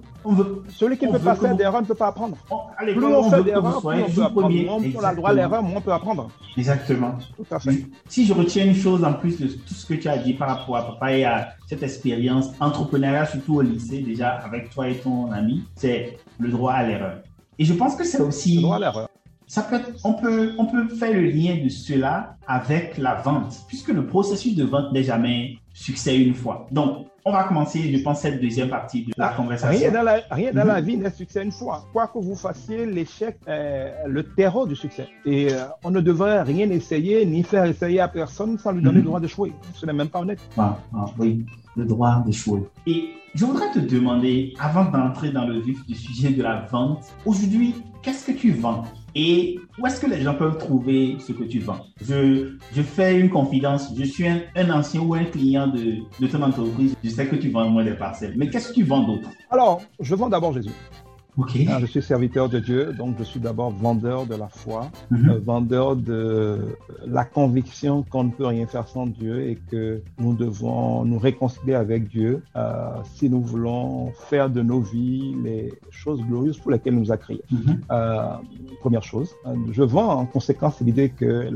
celui qui ne peut pas faire d'erreur ne peut pas apprendre. plus on, fait d'erreur, plus on peut apprendre. Moins on a le droit à l'erreur, moins on peut apprendre. Exactement. Tout à fait. Si je retiens une chose en plus de tout ce que tu as dit par rapport à papa et à cette expérience entrepreneuriale, surtout au lycée, déjà avec toi et ton ami, c'est le droit à l'erreur. Et je pense que c'est aussi. Le droit à l'erreur. Ça peut on, peut, on peut faire le lien de cela avec la vente, puisque le processus de vente n'est jamais succès une fois. Donc, on va commencer, je pense, cette deuxième partie de la conversation. Rien dans la, rien dans la mhm. vie n'est succès une fois. Quoi que vous fassiez, l'échec est le terreau du succès. Et euh, on ne devrait rien essayer, ni faire essayer à personne sans lui donner le mhm. droit d'échouer. Ce n'est même pas honnête. Ah, ah, oui, le droit d'échouer. Et je voudrais te demander, avant d'entrer dans le vif du sujet de la vente, aujourd'hui, qu'est-ce que tu vends? Et où est-ce que les gens peuvent trouver ce que tu vends? Je, fais une confidence. Je suis un, un, ancien ou un client de, de ton entreprise. Je sais que tu vends moins des parcelles. Mais qu'est-ce que tu vends d'autre? Alors, je vends d'abord Jésus. Ah, je suis serviteur de Dieu, donc je suis d'abord vendeur de la foi, mhm. euh, vendeur de la conviction qu'on ne peut rien faire sans Dieu et que nous devons nous réconcilier avec Dieu euh, si nous voulons faire de nos vies les choses glorieuses pour lesquelles nous a créés. Mhm. Euh, première chose. Je vends en conséquence l'idée que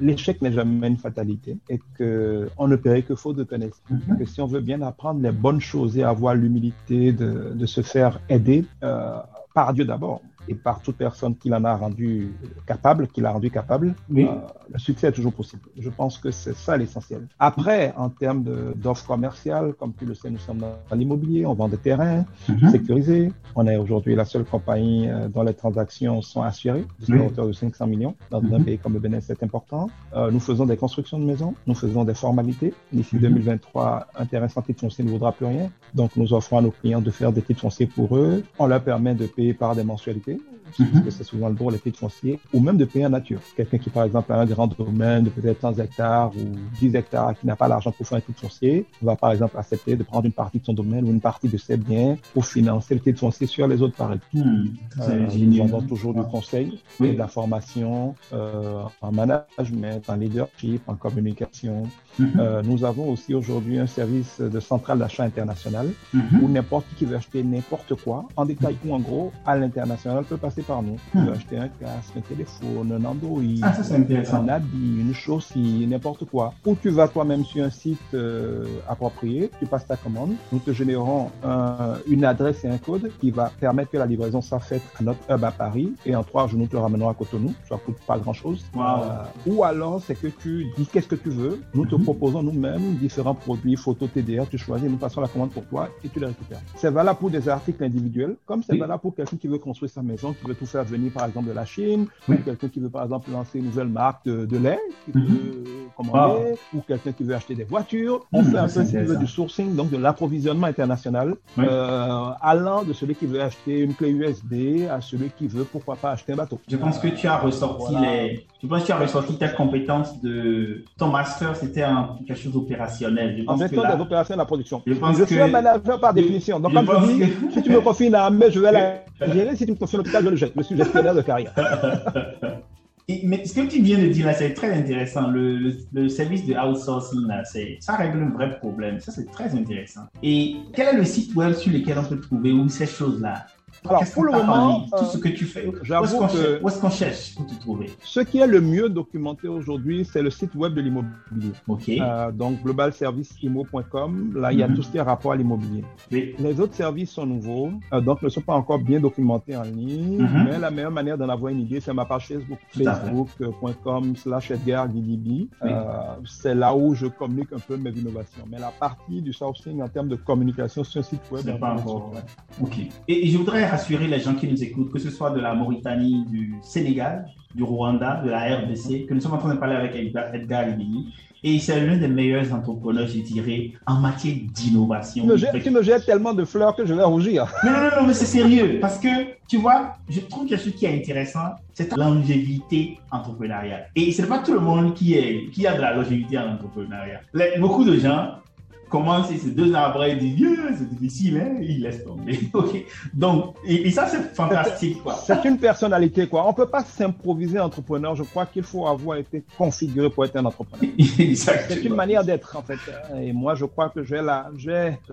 l'échec n'est jamais une fatalité et qu'on ne paierait que faute de connaissance. Mhm. Que si on veut bien apprendre les bonnes choses et avoir l'humilité de, de, se faire aider, euh, par Dieu d'abord et par toute personne qui l'en a rendu capable, qui l'a rendu capable, euh, le succès est toujours possible. Je pense que c'est ça l'essentiel. Après, en termes d'offres commerciales, comme tu le sais, nous sommes dans l'immobilier, on vend des terrains mhm. sécurisés. On est aujourd'hui la seule compagnie euh, dont les transactions sont assurées, jusqu'à hauteur de 500 millions. Dans un mhm. pays comme le Bénin, c'est important. Euh, nous faisons des constructions de maisons, nous faisons des formalités. D'ici 2023, mhm. un terrain sans titre foncier ne vaudra plus rien. Donc, nous offrons à nos clients de faire des titres fonciers pour eux. On leur permet de payer par des mensualités parce mhm. que c'est souvent le droit les titres fonciers, ou même de payer en nature. Quelqu'un qui, par exemple, a un grand domaine de peut-être 100 hectares ou 10 hectares, qui n'a pas l'argent pour faire un titre foncier, va par exemple accepter de prendre une partie de son domaine ou une partie de ses biens pour financer le titre foncier sur les autres pareils. Hmm. Euh, nous vendons toujours du conseil, de la formation euh, en management, en leadership, en communication, Mhm. Euh, nous avons aussi aujourd'hui un service de centrale d'achat international mhm. où n'importe qui veut acheter n'importe quoi, en détail ou en gros, à l'international peut passer par nous. Tu mhm. acheter un casque, un téléphone, un Android, ah, un habit, une chaussée, n'importe quoi. Ou tu vas toi-même sur un site euh, approprié, tu passes ta commande, nous te générons une adresse et un code qui va permettre que la livraison soit faite à notre hub à Paris et en trois jours nous te ramenons à Cotonou. Ça coûte pas grand-chose. Euh, ou alors c'est que tu dis qu'est-ce que tu veux, nous te proposons nous-mêmes différents produits, photos TDR, tu choisis, nous passons la commande pour toi et tu les récupères. C'est valable pour des articles individuels, comme c'est valable pour quelqu'un qui veut construire sa maison, qui veut tout faire venir par exemple de la Chine, ou quelqu'un qui veut par exemple lancer une nouvelle marque de, lait, qui mhm. veut commander, ou quelqu'un qui veut acheter des voitures. On mhm. fait un peu du sourcing, donc de l'approvisionnement international, euh, allant de celui qui veut acheter une clé USB à celui qui veut pourquoi pas acheter un bateau. Je pense que tu as ressorti les, je pense que tu as ressorti ta compétence de ton master, c'était un quelque chose d'opérationnel. en fait, des opérations de la production. Je, je suis un manager par définition. Donc, je dis, si tu me confies une armée, je vais la gérer. Si tu me confies l'hôpital, je le jette. Je suis de carrière. mais ce que tu viens de dire là, c'est très intéressant. Le, le, service de outsourcing, là, ça règle un vrai problème. Ça, c'est très intéressant. Et quel est le site web sur lequel on peut trouver où ces choses-là? Alors, pour le moment, tout ce que tu fais, j'avoue que où est-ce qu'on cherche pour te trouver Ce qui est le mieux documenté aujourd'hui, c'est le site web de l'immobilier. Ok. Euh, donc, globalserviceimo.com. Là, il y a mhm. tout ce qui est rapport à l'immobilier. Les autres services sont nouveaux, euh, donc ne sont pas encore bien documentés en ligne. Mhm. Mais la meilleure manière d'en avoir une idée, c'est ma page Facebook, facebook.com/slash Edgar euh, c'est là où je communique un peu mes innovations. Mais la partie du sourcing en termes de communication sur un site web, c'est pas encore. Ok. Et, et je voudrais rassurer les gens qui nous écoutent, que ce soit de la Mauritanie, du Sénégal, du Rwanda, de la RDC, que nous sommes en train de parler avec Edgar Libini. Et c'est l'un des meilleurs entrepreneurs, je dirais, en matière d'innovation. Tu, me jettes tellement de fleurs que je vais rougir. Non, non, non, mais c'est sérieux. Parce que, tu vois, je trouve que ce qui est intéressant, c'est la longévité entrepreneuriale. Et ce n'est pas tout le monde qui, est, qui a de la longévité en entrepreneuriat. beaucoup de gens commence et c'est deux ans après, il dit, c'est difficile, hein? il laisse tomber. Donc, et, ça, c'est fantastique. C'est une personnalité. quoi. On ne peut pas s'improviser entrepreneur. Je crois qu'il faut avoir été configuré pour être un entrepreneur. c'est une manière d'être, en fait. Et moi, je crois que j'ai la,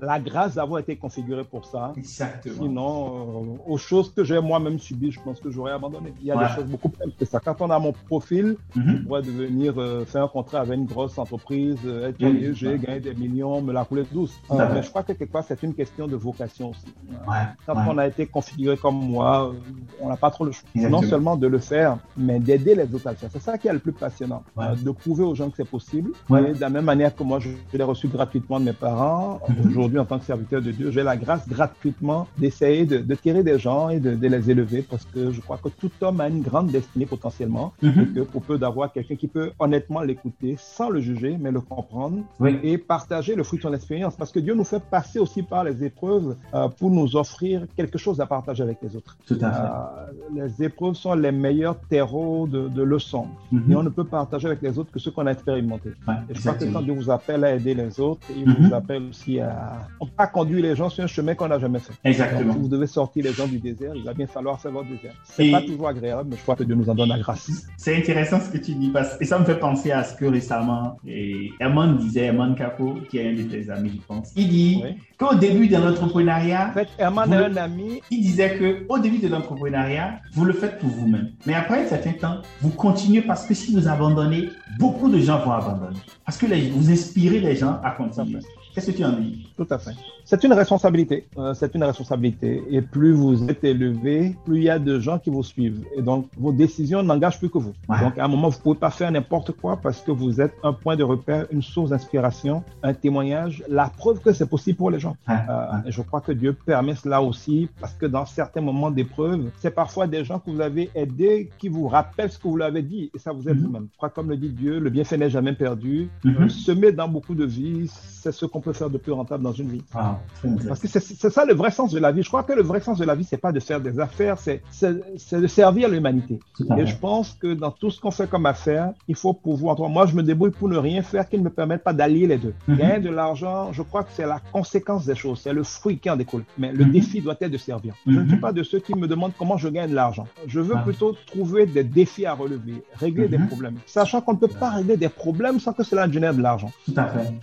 la grâce d'avoir été configuré pour ça. Exactement. Sinon, euh, aux choses que j'ai moi-même subies, je pense que j'aurais abandonné. Il y a des choses beaucoup plus que ça. Quand on a mon profil, mm je pourrais devenir, euh, faire un contrat avec une grosse entreprise, euh, être j'ai gagné des millions, me la couler douce. mais je crois que quelque part, c'est une question de vocation aussi. Quand on a été configuré comme moi, on n'a pas trop le choix. Non seulement de le faire, mais d'aider les autres à le faire. C'est ça qui est le plus passionnant. Euh, de prouver aux gens que c'est possible. Et de la même manière que moi, je, l'ai reçu gratuitement de mes parents, mhm. aujourd'hui, en tant que serviteur de Dieu, j'ai la grâce gratuitement d'essayer de, de, tirer des gens et de, de, les élever parce que je crois que tout homme a une grande destinée potentiellement. Mhm. Et que pour peu d'avoir quelqu'un qui peut honnêtement l'écouter sans le juger, mais le comprendre et partager le fruit de son expérience, parce que Dieu nous fait passer aussi par les épreuves euh, pour nous offrir quelque chose à partager avec les autres. Tout à fait. Euh, les épreuves sont les meilleurs terreaux de, leçons. Mhm. Et on ne peut partager avec les autres que ce qu'on a expérimenté. et je crois que quand Dieu vous appelle à aider les autres, il mhm. vous appelle aussi à ne pas conduire les gens sur un chemin qu'on n'a jamais fait. Exactement. si vous devez sortir les gens du désert, il va bien falloir faire votre désert. C'est pas toujours agréable, mais je crois que Dieu nous en donne la grâce. C'est intéressant ce que tu dis, parce... et ça me fait penser à ce que récemment, et Herman disait, Herman Capo, qui est un de tes amis, je pense, il dit qu'au début de l'entrepreneuriat, en fait, Herman est un ami. Il disait que au début de l'entrepreneuriat, vous le faites pour vous-même. Mais après un certain temps, vous continuez parce que si vous abandonnez, beaucoup de gens vont abandonner. Parce que vous inspirez les gens à continuer. Qu'est-ce que tu en dis Tout à fait. C'est une responsabilité. Euh, c'est une responsabilité. Et plus vous êtes élevé, plus il y a de gens qui vous suivent. Et donc, vos décisions n'engagent plus que vous. Donc, à un moment, vous ne pouvez pas faire n'importe quoi parce que vous êtes un point de repère, une source d'inspiration, un témoignage, la preuve que c'est possible pour les gens. Euh, je crois que Dieu permet cela aussi parce que dans certains moments d'épreuve, c'est parfois des gens que vous avez aidés qui vous rappellent ce que vous l'avez dit et ça vous aide mm-hmm. vous-même. Je crois comme le dit Dieu, le bienfait n'est jamais perdu. Mm -hmm. Semer dans beaucoup de vies, c'est ce qu'on peut faire de plus rentable dans une vie. Ah, Parce que c'est ça le vrai sens de la vie. Je crois que le vrai sens de la vie, c'est pas de faire des affaires, c'est de servir l'humanité. Et je pense que dans tout ce qu'on fait comme affaire, il faut pouvoir. Moi, je me débrouille pour ne rien faire qui ne me permette pas d'allier les deux. Mhm. Gagner de l'argent, je crois que c'est la conséquence des choses, c'est le fruit qui en découle. Mais le mhm. défi doit être de servir. Je ne suis mhm. pas de ceux qui me demandent comment je gagne de l'argent. Je veux ah. plutôt trouver des défis à relever, régler des problèmes, sachant qu'on ne peut pas régler des problèmes sans que cela génère de l'argent.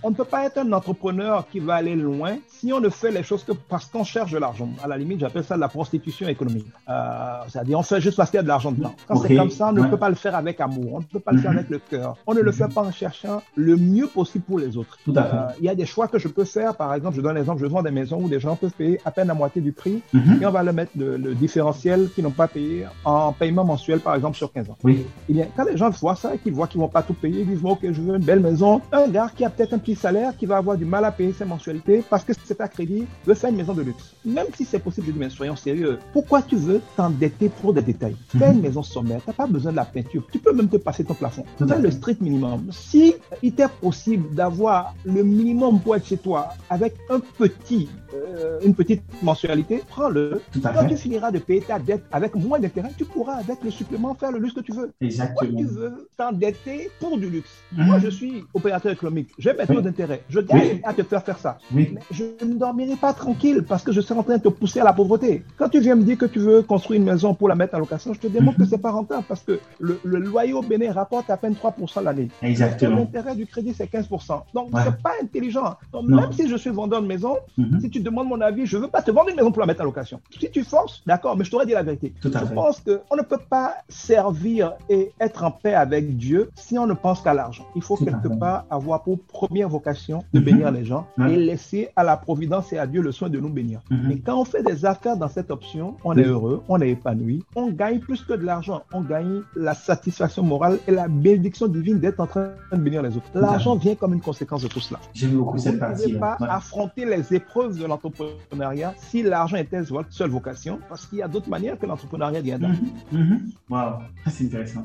On ne peut pas être un entrepreneur qui va aller loin si on ne fait les choses que parce qu'on cherche de l'argent. À la limite, j'appelle ça de la prostitution économique. Euh, c'est-à-dire, on fait juste parce qu'il y a de l'argent dedans. Quand c'est comme ça, on ne peut pas le faire avec amour, on ne peut pas le faire mhm. avec le cœur. On ne le fait pas en cherchant le mieux possible pour les autres. Tout à fait. Euh, il y a des choix que je peux faire. Par exemple, je donne l'exemple, je vends des maisons où des gens peuvent payer à peine la moitié du prix mhm. et on va le mettre le, différentiel qu'ils n'ont pas payé en paiement mensuel, par exemple, sur 15 ans. Oui. Eh bien, quand les gens voient ça et qu'ils voient qu'ils vont pas tout payer, ils disent, OK, je veux une belle maison. Un gars qui a peut-être un petit salaire, qui va avoir du mal à payer ses mensualités parce que c'est à crédit, veut faire une maison de luxe. Même si c'est possible, je dis, mais soyons sérieux. Pourquoi tu veux t'endetter pour des détails? Fais une maison sommaire. T'as pas besoin de la peinture. Tu peux même te passer ton plafond. C'est le strict minimum. Si il était possible d'avoir le minimum pour être chez toi avec un petit, euh, une petite mensualité, prends-le. Quand tu finiras de payer ta dette avec moins d'intérêt, tu pourras avec le supplément faire le luxe que tu veux. Exactement. tu veux t'endetter pour du luxe? Mhm. Moi, je suis opérateur économique. J'ai mes taux d'intérêt. Je gagne à te faire faire ça. Mais je ne dormirai pas tranquille parce que je serai en train de te pousser à la pauvreté. Quand tu viens me dire que tu veux construire une maison pour la mettre en location, je te démontre que c'est pas rentable parce que le, loyer au Bénin rapporte à peine 3% l'année. Exactement. L'intérêt du crédit, c'est 15%. Donc, c'est pas intelligent. Donc, même si je suis vendeur de maison, mhm. si tu demandes mon avis, je veux pas te vendre une maison pour la mettre en location. Si tu forces, d'accord, mais je t'aurais dit la vérité. je pense qu'on ne peut pas servir et être en paix avec Dieu si on ne pense qu'à l'argent. Il faut quelque part avoir pour première vocation de mhm. bénir les gens et laisser à la providence et à Dieu le soin de nous bénir. Et quand on fait des affaires dans cette option, on est heureux, on est épanoui, on gagne plus que de l'argent, on gagne la satisfaction morale et la bénédiction divine d'être en train de bénir les autres. L'argent vient comme une conséquence de tout cela. J'aime beaucoup cette partie. Vous ne pouvez pas affronter les épreuves de l'entrepreneuriat si l'argent était votre seule vocation, parce qu'il y a d'autres manières que l'entrepreneuriat vient mm Wow, c'est intéressant.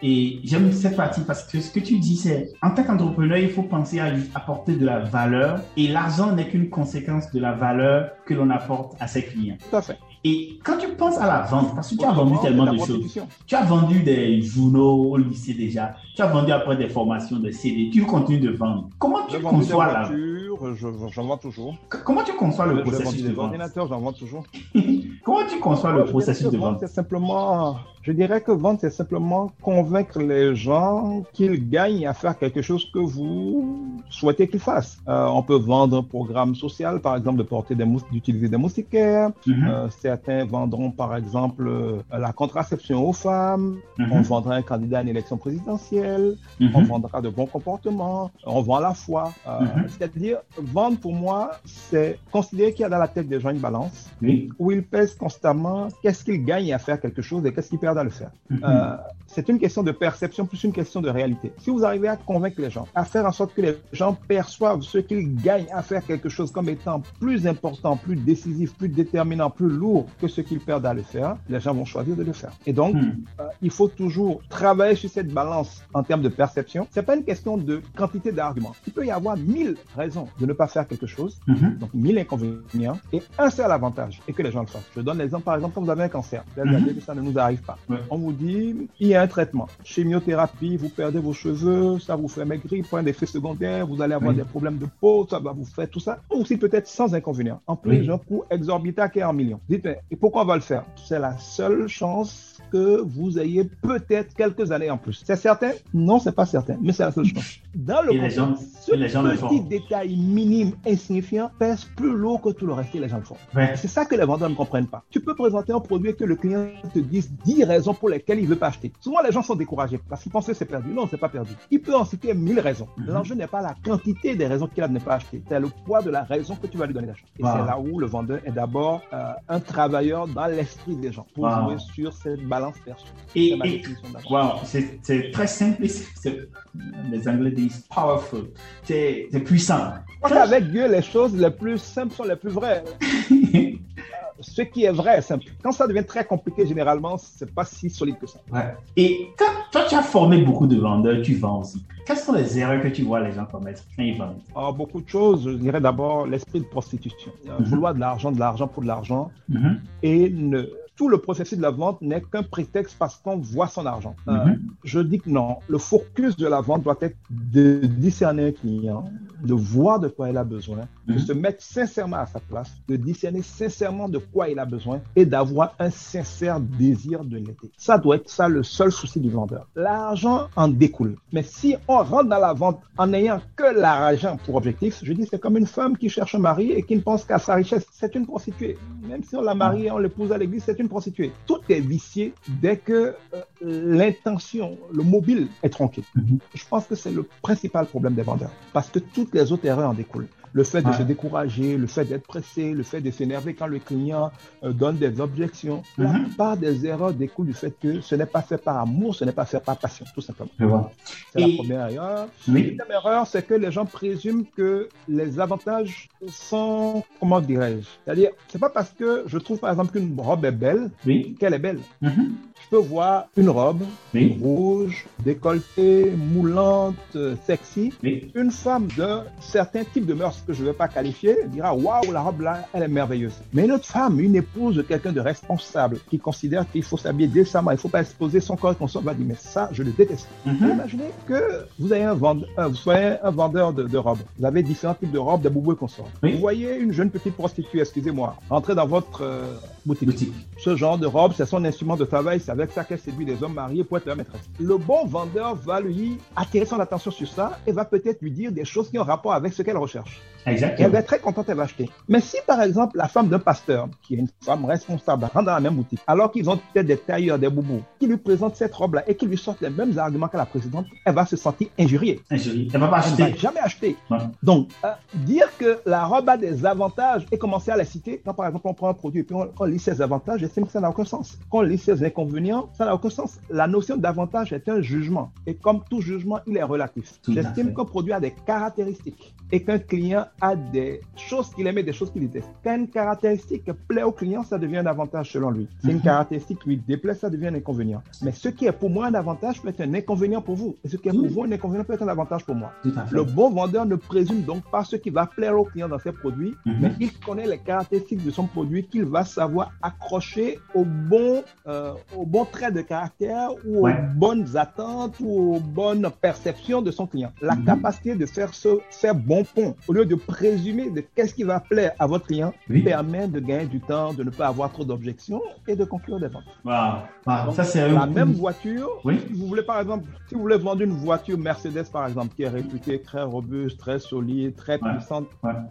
Et j'aime cette partie parce que ce que tu dis, c'est en tant qu'entrepreneur, il faut penser à apporter de la valeur et l'argent n'est qu'une conséquence de la valeur que l'on apporte à ses clients. Tout à fait. Et quand tu penses à la vente, parce que tu as vendu tellement de choses, tu as vendu des journaux au lycée déjà, tu as vendu après des formations de CD, tu continues de vendre. Comment tu conçois la J'en vends toujours. Comment tu conçois le processus de vente? j'en vends toujours. Comment tu conçois le processus de vente? C'est simplement je dirais que vendre, c'est simplement convaincre les gens qu'ils gagnent à faire quelque chose que vous souhaitez qu'ils fassent. Euh, on peut vendre un programme social, par exemple, de porter des d'utiliser des moustiquaires. Mhm. Euh, certains vendront, par exemple, euh, la contraception aux femmes. Mhm. On vendra un candidat à une élection présidentielle. Mhm. On vendra de bons comportements. On vend la foi. C'est-à-dire, vendre pour moi, c'est considérer qu'il y a dans la tête des gens une balance où ils pèsent constamment qu'est-ce qu'ils gagnent à faire quelque chose et qu'est-ce qu'ils perdent le faire. C'est une question de perception plus une question de réalité. Si vous arrivez à convaincre les gens, à faire en sorte que les gens perçoivent ce qu'ils gagnent à faire quelque chose comme étant plus important, plus décisif, plus déterminant, plus lourd que ce qu'ils perdent à le faire, les gens vont choisir de le faire. Et donc, mhm. euh, il faut toujours travailler sur cette balance en termes de perception. C'est pas une question de quantité d'arguments. Il peut y avoir mille raisons de ne pas faire quelque chose, mhm. donc mille inconvénients, et un seul avantage, et que les gens le fassent. Je donne l'exemple, par exemple, quand vous avez un cancer. Vous avez que ça ne nous arrive pas. On vous dit, il y a un traitement. Chimiothérapie, vous perdez vos cheveux, ça vous fait maigrir, point d'effet secondaire, vous allez avoir des problèmes de peau, ça va vous faire tout ça. Ou aussi peut-être sans inconvénient. En plus, j'ai un coût exorbitant qui est en millions. Dites, et pourquoi on va le faire? C'est la seule chance que vous ayez peut-être quelques années en plus. C'est certain? Non, c'est pas certain, mais c'est la seule chose. Dans le contexte, ce petit détail minime, insignifiant, pèse plus lourd que tout le reste et les gens le font. C'est ça que les vendeurs ne comprennent pas. Tu peux présenter un produit que le client te dise 10 raisons pour lesquelles il veut pas acheter. Souvent, les gens sont découragés parce qu'ils pensent que c'est perdu. Non, c'est pas perdu. Il peut en citer 1000 raisons. Mhm. L'enjeu n'est pas la quantité des raisons qu'il a de ne pas acheter, c'est le poids de la raison que tu vas lui donner d'acheter. Et c'est là où le vendeur est d'abord euh, un travailleur dans l'esprit des gens pour jouer sur cette base et, c'est très simple. Les Anglais disent powerful. C'est puissant. Avec Dieu, les choses les plus simples sont les plus vraies. ce qui est vrai est simple. Quand ça devient très compliqué, généralement, c'est pas si solide que ça. Ouais. Et quand toi, tu as formé beaucoup de vendeurs, tu vends aussi. Quelles sont les erreurs que tu vois les gens commettre quand ils vendent? Alors, Beaucoup de choses. Je dirais d'abord l'esprit de prostitution. Mm Vouloir de l'argent, de l'argent pour de l'argent. Mm Et ne tout le processus de la vente n'est qu'un prétexte parce qu'on voit son argent. Euh, mhm. je dis que non. Le focus de la vente doit être de discerner un client, de voir de quoi il a besoin, de mhm. se mettre sincèrement à sa place, de discerner sincèrement de quoi il a besoin et d'avoir un sincère désir de l'aider. Ça doit être ça le seul souci du vendeur. L'argent en découle. Mais si on rentre dans la vente en n'ayant que l'argent pour objectif, je dis c'est comme une femme qui cherche un mari et qui ne pense qu'à sa richesse. C'est une prostituée. Même si on la marie, on l'épouse à l'église, c'est une prostituée. Tout est vicié dès que euh, l'intention, le mobile est tronqué. Mhm. Je pense que c'est le principal problème des vendeurs. Parce que toutes les autres erreurs en découlent le fait de se décourager, le fait d'être pressé, le fait de s'énerver quand le client euh, donne des objections. La mhm. plupart des erreurs découlent du fait que ce n'est pas fait par amour, ce n'est pas fait par passion, tout simplement. C'est la première erreur. La deuxième erreur, c'est que les gens présument que les avantages sont, comment dirais-je C'est-à-dire, c'est pas parce que je trouve par exemple qu'une robe est belle qu'elle est belle. Mhm. Je peux voir une robe rouge, décolletée, moulante, sexy. Une femme d'un certain type de mœurs que je ne vais pas qualifier dira Waouh, la robe là, elle est merveilleuse. Mais une autre femme, une épouse de quelqu'un de responsable qui considère qu'il faut s'habiller décemment, il ne faut pas exposer son corps et son va dire Mais ça, je le déteste. Mhm. Imaginez que vous, avez un vendeur, euh, vous soyez un vendeur de, robes. Vous avez différents types de robes, de boubous et consorts. Vous voyez une jeune petite prostituée, excusez-moi, entrer dans votre euh, boutique. Ce genre de robe, c'est son instrument de travail, c'est avec ça qu'elle séduit des hommes mariés pour être leur maîtresse. Le bon vendeur va lui attirer son attention sur ça et va peut-être lui dire des choses qui ont rapport avec ce qu'elle recherche. Exactement. elle va être très contente, elle va acheter. Mais si, par exemple, la femme d'un pasteur, qui est une femme responsable, rentre dans la même boutique, alors qu'ils ont peut-être des tailleurs, des boubous, qui lui présentent cette robe-là et qui lui sortent les mêmes arguments que la précédente, elle va se sentir injuriée. Injuriée. Elle va pas acheter. Elle va jamais acheter. Donc, euh, dire que la robe a des avantages et commencer à les citer, quand par exemple on prend un produit et puis on, lit ses avantages, j'estime que ça n'a aucun sens. Quand on lit ses inconvénients, ça n'a aucun sens. La notion d'avantage est un jugement. Et comme tout jugement, il est relatif. J'estime qu'un produit a des caractéristiques et qu'un client a des choses qu'il aime et des choses qu'il déteste. Quand une caractéristique plaît au client, ça devient un avantage selon lui. Si une mhm. caractéristique lui déplaît, ça devient un inconvénient. Mais ce qui est pour moi un avantage peut être un inconvénient pour vous. Et ce qui est pour vous un inconvénient peut être un avantage pour moi. Le bon vendeur ne présume donc pas ce qui va plaire au client dans ses produits, mhm. mais il connaît les caractéristiques de son produit qu'il va savoir accrocher au bon, euh, au bon trait de caractère ou aux bonnes attentes ou aux bonnes perceptions de son client. La mhm. capacité de faire ce, faire bon pont, au lieu de présumer de qu'est-ce qui va plaire à votre client, permet de gagner du temps, de ne pas avoir trop d'objections et de conclure des ventes. ça, c'est la même voiture. Oui. Si vous voulez, par exemple, si vous voulez vendre une voiture Mercedes, par exemple, qui est réputée très robuste, très solide, très puissante,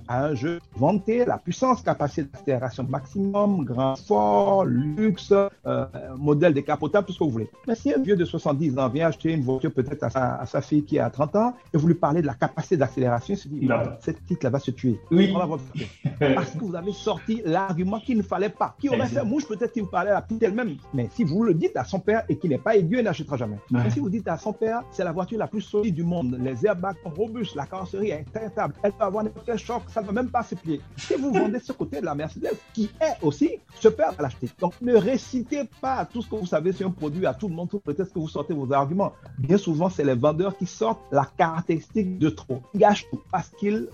à un jeu, vantez la puissance, capacité d'accélération maximum, grand fort, luxe, euh, modèle décapotable, tout ce que vous voulez. Mais si un vieux de 70 ans vient acheter une voiture peut-être à sa, fille qui a 30 ans et vous lui parlez de la capacité d'accélération, il se dit, cette va se tuer. Oui. Parce que vous avez sorti l'argument qu'il ne fallait pas. Qui aurait fait mouche, peut-être qu'il vous parlait à la petite elle-même. Mais si vous le dites à son père et qu'il n'est pas idiot, il n'achètera jamais. Mais si vous dites à son père, c'est la voiture la plus solide du monde, les airbags sont robustes, la carrosserie est intraitable, elle peut avoir n'importe choc, ça ne va même pas se plier. Si vous vendez ce côté de la Mercedes, qui est aussi, ce père va l'acheter. Donc ne récitez pas tout ce que vous savez sur un produit à tout le monde, peut-être que vous sortez vos arguments. Bien souvent, c'est les vendeurs qui sortent la caractéristique de trop. Ils gâchent tout parce qu'ils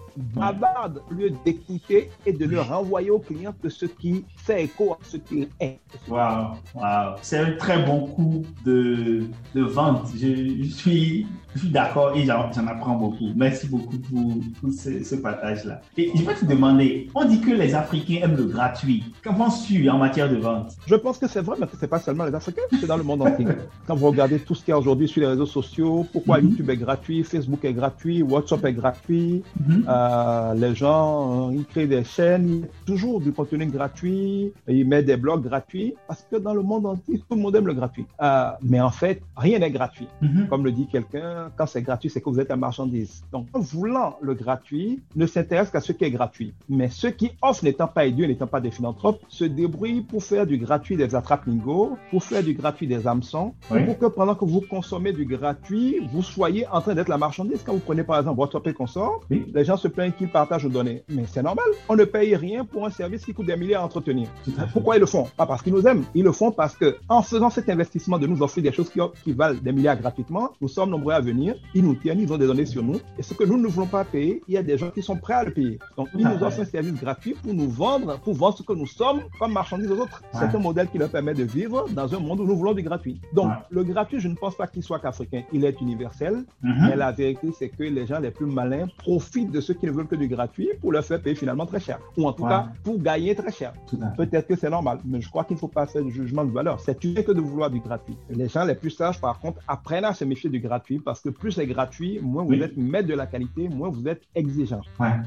bavardent au lieu d'écouter et de le renvoyer au client que ce qui fait écho à ce qu'il est. Waouh, wow. c'est un très bon coup de, de vente. Je, suis, je suis d'accord et j'en apprends beaucoup. Merci beaucoup pour, ce, partage-là. Et je vais te demander, on dit que les Africains aiment le gratuit. Qu'en penses-tu en matière de vente? Je pense que c'est vrai, mais ce n'est pas seulement les Africains, c'est dans le monde entier. Quand vous regardez tout ce qu'il y a aujourd'hui sur les réseaux sociaux, pourquoi mhm. YouTube est gratuit, Facebook est gratuit, WhatsApp est gratuit, mhm. euh, les gens, euh, ils créent des chaînes, toujours du contenu gratuit, ils mettent des blogs gratuits, parce que dans le monde entier, tout le monde aime le gratuit. Euh, mais en fait, rien n'est gratuit. Mhm. Comme le dit quelqu'un, quand c'est gratuit, c'est que vous êtes un marchandise. Donc, en voulant le gratuit, ne s'intéresse qu'à ce qui est gratuit. Mais ceux qui offrent, n'étant pas idiots, n'étant pas des philanthropes, se débrouillent pour faire du gratuit des attrape-lingots, pour faire du gratuit des hameçons, pour que pendant que vous consommez du gratuit, vous soyez en train d'être la marchandise. Quand vous prenez par exemple votre consort, les gens se plaignent qu'ils partagent aux données. Mais c'est normal. On ne paye rien pour un service qui coûte des milliers à entretenir. Pourquoi ils le font? Pas parce qu'ils nous aiment. Ils le font parce que en faisant cet investissement de nous offrir des choses qui, qui valent des milliards gratuitement, nous sommes nombreux à venir. Ils nous tiennent, ils ont des données sur nous. Et ce que nous ne voulons pas payer, il y a des gens qui sont prêts à le payer. Donc, ils nous offrent un service gratuit pour nous vendre, pour vendre ce que nous sommes comme marchandises aux autres. C'est un modèle qui leur permet de vivre dans un monde où nous voulons du gratuit. Donc, le gratuit, je ne pense pas qu'il soit qu'africain. Il est universel. Mm-hmm. Mais la vérité, c'est que les gens les plus malins profitent de ceux qui ne veulent que du gratuit pour leur faire payer finalement très cher. Ou en tout cas, pour gagner très cher. Peut-être que c'est normal, mais je crois qu'il ne faut pas faire du jugement de valeur. C'est que de vouloir du gratuit. Les gens les plus sages, par contre, apprennent à se méfier du gratuit parce que plus c'est gratuit, moins vous êtes maître de la qualité, moins vous êtes exigeant.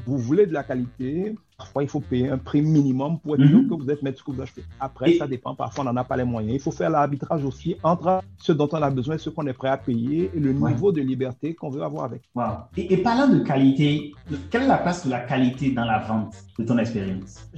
Vous voulez de la qualité, Parfois, il faut payer un prix minimum pour être sûr mhm. que vous êtes maître de ce que vous achetez. Après, ça dépend. Parfois, on n'en a pas les moyens. Il faut faire l'arbitrage aussi entre ce dont on a besoin et ce qu'on est prêt à payer et le niveau de liberté qu'on veut avoir avec. Et, et, parlant de qualité, quelle est la place de la qualité dans la vente de ton expérience?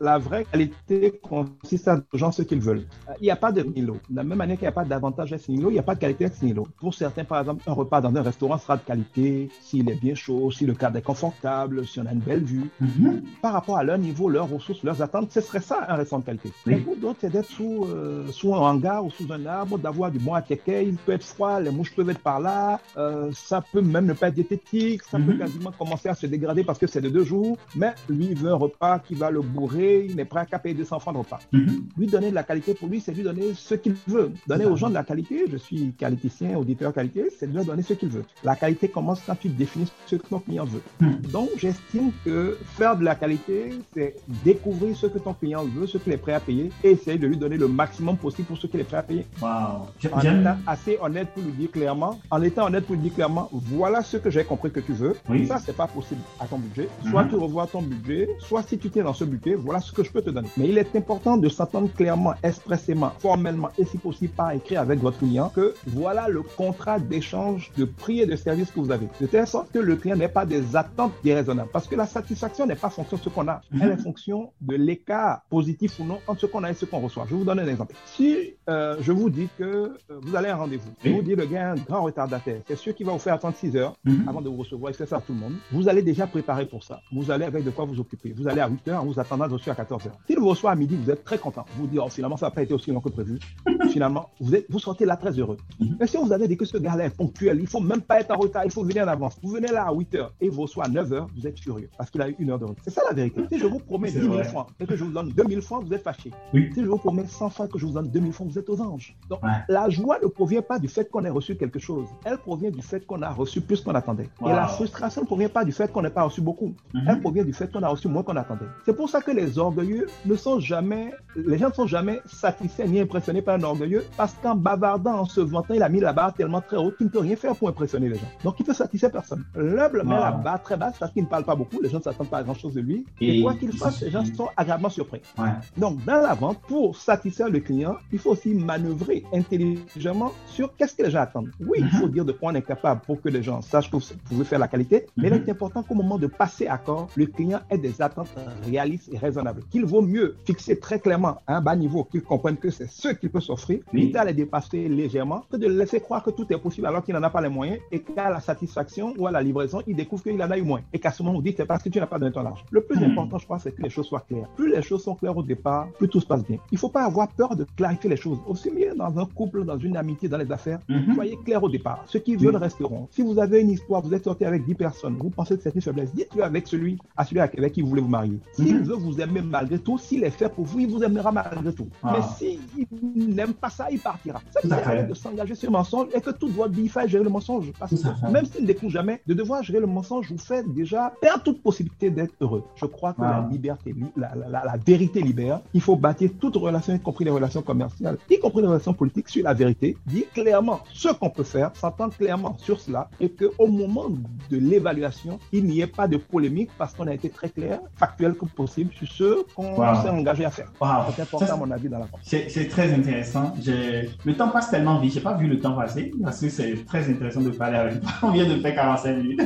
La vraie qualité consiste à donner aux gens ce qu'ils veulent. Il n'y a pas de nilo. De la même manière qu'il n'y a pas d'avantage ex nilo, il n'y a pas de qualité ex nilo. Pour certains, par exemple, un repas dans un restaurant sera de qualité s'il est bien chaud, si le cadre est confortable, si on a une belle vue. Mhm par rapport à leur niveau, leurs ressources, leurs attentes, ce serait ça un de qualité. Mais pour d'autres, c'est d'être sous, euh, sous un hangar ou sous un arbre, d'avoir du bon à il peut être froid, les mouches peuvent être par là, euh, ça peut même ne pas être diététique, ça peut mhm. quasiment commencer à se dégrader parce que c'est de deux jours, mais lui, il veut un repas qui va le bourrer, il n'est prêt à payer 200 francs de repas. Mhm. Lui donner de la qualité pour lui, c'est lui donner ce qu'il veut. Donner aux gens de la qualité, je suis qualiticien, auditeur qualité, c'est de leur donner ce qu'il veut. La qualité commence quand tu définis ce que ton client veut. Mhm. Donc, j'estime que faire de la qualité, c'est découvrir ce que ton client veut, ce qu'il est prêt à payer et essayer de lui donner le maximum possible pour ce qu'il est prêt à payer. Wow. En étant assez honnête pour lui dire clairement, en étant honnête pour lui dire clairement, voilà ce que j'ai compris que tu veux. Oui. Ça, c'est pas possible à ton budget. Soit mhm. tu revois ton budget, soit si tu tiens dans ce budget, voilà ce que je peux te donner. Mais il est important de s'entendre clairement, expressément, formellement et si possible par écrit avec votre client que voilà le contrat d'échange de prix et de service que vous avez. De telle sorte que le client n'ait pas des attentes déraisonnables. Parce que la satisfaction n'est pas fonction de ce qu'on a, mhm. elle est fonction de l'écart positif ou non entre ce qu'on a et ce qu'on reçoit. Je vous donner un exemple. Si euh, je vous dis que euh, vous allez à un rendez-vous, je vous dis le gars est un grand retardataire, c'est sûr qu'il va vous faire attendre 6 heures mhm. avant de vous recevoir, il fait ça à tout le monde. Vous allez déjà préparer pour ça. Vous allez avec de quoi vous occuper. Vous allez à 8 heures, vous attendant reçu à 14 heures. S'il vous reçoit à midi, vous êtes très content. Vous dites, oh, finalement, ça n'a pas été aussi long que prévu. finalement, vous, êtes, vous sortez là très heureux. Mhm. Mais si vous avez dit que ce gars-là est ponctuel, il faut même pas être en retard, il faut venir en avance. Vous venez là à 8 heures et vous reçoit à 9 heures, vous êtes furieux parce qu'il a eu une heure de retard. Ça la vérité. Si je vous promets 10 000 francs et que je vous donne 2 000 francs, vous êtes fâché. Si je vous promets 100 francs et que je vous donne 2 000 francs, vous êtes aux anges. Donc, la joie ne provient pas du fait qu'on ait reçu quelque chose. Elle provient du fait qu'on a reçu plus qu'on attendait. Et la frustration ne provient pas du fait qu'on n'ait pas reçu beaucoup. Mhm. Elle provient du fait qu'on a reçu moins qu'on attendait. C'est pour ça que les orgueilleux ne sont jamais, les gens ne sont jamais satisfaits ni impressionnés par un orgueilleux parce qu'en bavardant, en se vantant, il a mis la barre tellement très haute qu'il ne peut rien faire pour impressionner les gens. Donc, il peut satisfaire personne. L'humble met la barre très basse parce qu'il ne parle pas beaucoup. Les gens ne s'attendent pas à grand chose de lui. Et, quoi qu'il fasse, les gens sont agréablement surpris. Donc, dans la vente, pour satisfaire le client, il faut aussi manœuvrer intelligemment sur qu'est-ce que les gens attendent. Oui, il faut mhm. dire de quoi on est capable pour que les gens sachent que vous pouvez faire la qualité, mais il est mhm. important qu'au moment de passer à accord, le client ait des attentes réalistes et raisonnables. Qu'il vaut mieux fixer très clairement à un bas niveau, qu'il comprenne que c'est ce qu'il peut s'offrir, quitte à les dépasser légèrement, que de laisser croire que tout est possible alors qu'il n'en a pas les moyens et qu'à la satisfaction ou à la livraison, il découvre qu'il en a eu moins. Et qu'à ce moment, on dit c'est parce que tu n'as pas donné ton argent. Le plus mhm. important, je crois, c'est que les choses soient claires. Plus les choses sont claires au départ, plus tout se passe bien. Il ne faut pas avoir peur de clarifier les choses. Aussi bien dans un couple, dans une amitié, dans les affaires, mhm. soyez clair au départ. Ceux qui veulent resteront. Si vous avez une histoire, vous êtes sorti avec 10 personnes, vous pensez que c'est une faiblesse, dites-le avec celui, à celui avec qui vous voulez vous marier. S'il veut vous aimer malgré tout, s'il est fait pour vous, il vous aimera malgré tout. Ah. Mais s'il n'aime pas ça, il partira. Ça veut de s'engager sur le mensonge et que tout doit il faut gérer le mensonge. Parce que même s'il ne découvre jamais, de devoir gérer le mensonge vous fait déjà perdre toute possibilité d'être heureux. Heureux. Je crois que la liberté, la, la, vérité libère. Il faut bâtir toute relation, y compris les relations commerciales, y compris les relations politiques, sur la vérité. Dire clairement ce qu'on peut faire, s'entendre clairement sur cela, et qu'au moment de l'évaluation, il n'y ait pas de polémique parce qu'on a été très clair, factuel comme possible sur ce qu'on s'est engagé à faire. C'est important, à mon avis, dans la C'est très intéressant. Le temps passe tellement vite. Je n'ai pas vu le temps passer parce que c'est très intéressant de parler avec toi. On vient de faire 45 minutes.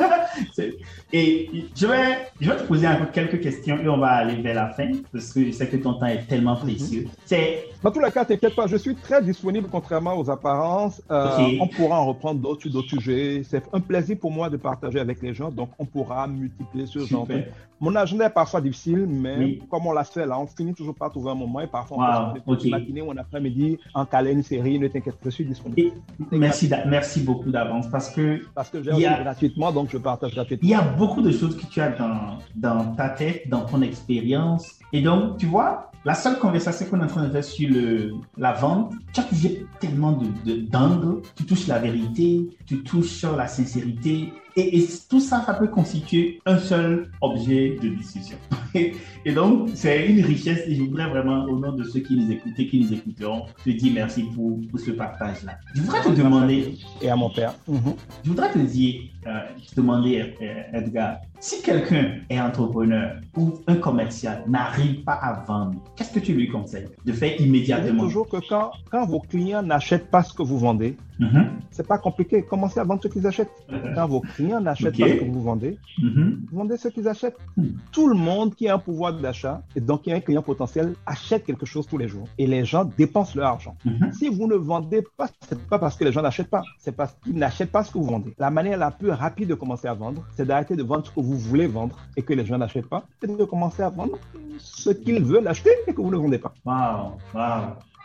et je vais, je vais te poser quelques questions et on va aller vers la fin parce que je sais que ton temps est tellement précieux. Mm-hmm. C'est dans tous les cas, t'inquiète pas, je suis très disponible contrairement aux apparences. Euh, on pourra en reprendre d'autres d'autres sujets. C'est un plaisir pour moi de partager avec les gens, donc on pourra multiplier ce genre de... Mon agenda est parfois difficile, mais comme on l'a fait là, on finit toujours par trouver un moment et parfois on peut okay. matinée ou un après-midi en caler une série, ne t'inquiète pas, je suis disponible. merci, merci beaucoup d'avance parce que... Parce que j'ai a... gratuitement, donc je partage gratuitement. Il y a beaucoup de choses que tu as dans, dans ta tête, dans ton expérience. Et donc, tu vois, la seule conversation qu'on est en train de faire sur le, la vente, tu as touché tellement d'angles. De, tu touches la vérité, tu touches la sincérité. Et, tout ça, ça peut constituer un seul objet de discussion. Et, donc, c'est une richesse. Et je voudrais vraiment, au nom de ceux qui nous écoutent et qui nous écouteront, te dire merci pour, pour ce partage-là. Je voudrais te demander. Et à mon père. Je voudrais te dire, euh, te demander, euh, Edgar, si quelqu'un est entrepreneur ou un commercial n'arrive pas à vendre, qu'est-ce que tu lui conseilles de faire immédiatement? Je toujours que quand, quand vos clients n'achètent pas ce que vous vendez, mm-hmm. c'est pas compliqué. Commencez à vendre ce qu'ils achètent. Uh-huh. Quand vos clients n'achètent pas ce que vous vendez, mm-hmm. vendez ce qu'ils achètent. Mm. Tout le monde qui a un pouvoir d'achat et donc qui a un client potentiel achète quelque chose tous les jours. Et les gens dépensent leur argent. Mm-hmm. Si vous ne vendez pas, c'est pas parce que les gens n'achètent pas, c'est parce qu'ils n'achètent pas ce que vous vendez. La manière la plus rapide de commencer à vendre, c'est d'arrêter de vendre ce que vous vous voulez vendre et que les gens n'achètent pas, et de commencer à vendre ce qu'ils veulent acheter et que vous ne vendez pas. Waouh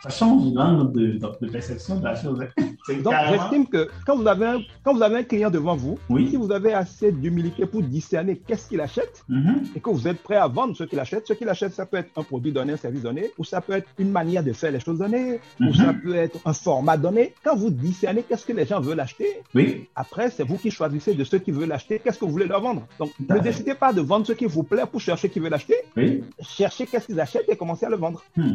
ça change l'angle de, de, perception de la chose. Donc, j'estime que quand vous, avez un, quand vous avez un client devant vous, si vous avez assez d'humilité pour discerner qu'est-ce qu'il achète mm-hmm. et que vous êtes prêt à vendre ce qu'il achète, ce qu'il achète, ça peut être un produit donné, un service donné, ou ça peut être une manière de faire les choses données, ou mm-hmm. ça peut être un format donné. Quand vous discernez qu'est-ce que les gens veulent acheter, oui. après, c'est vous qui choisissez de ceux qui veulent acheter, qu'est-ce que vous voulez leur vendre. Donc, ne décidez pas de vendre ce qui vous plaît pour chercher qui veut l'acheter. Oui. Cherchez qu'est-ce qu'ils achètent et commencez à le vendre. Hmm.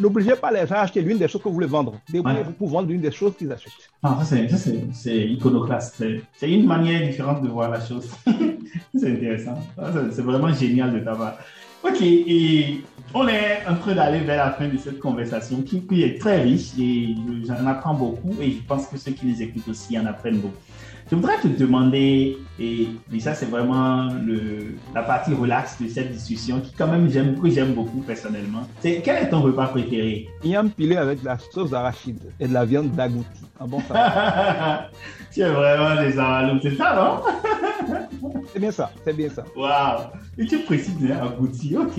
N'obligez pas les gens acheter l'une des choses que vous voulez vendre. Débrouillez-vous pour vendre l'une des choses qu'ils achètent. Ah, ça, c'est iconoclaste. C'est une manière différente de voir la chose. c'est intéressant. Ah, c'est vraiment génial de t'avoir. Ok, et on est en train d'aller vers la fin de cette conversation qui, qui est très riche et j'en apprends beaucoup et je pense que ceux qui les écoutent aussi en apprennent beaucoup. Je voudrais te demander, et, ça c'est vraiment le, la partie relax de cette discussion qui quand même j'aime, que j'aime beaucoup personnellement, c'est quel est ton repas préféré? Un pilé avec de la sauce d'arachide et de la viande d'agouti. Ah bon ça Tu es vraiment des amalous, c'est ça non? C'est bien ça, c'est bien ça. Waouh Et tu précises agouti, ok.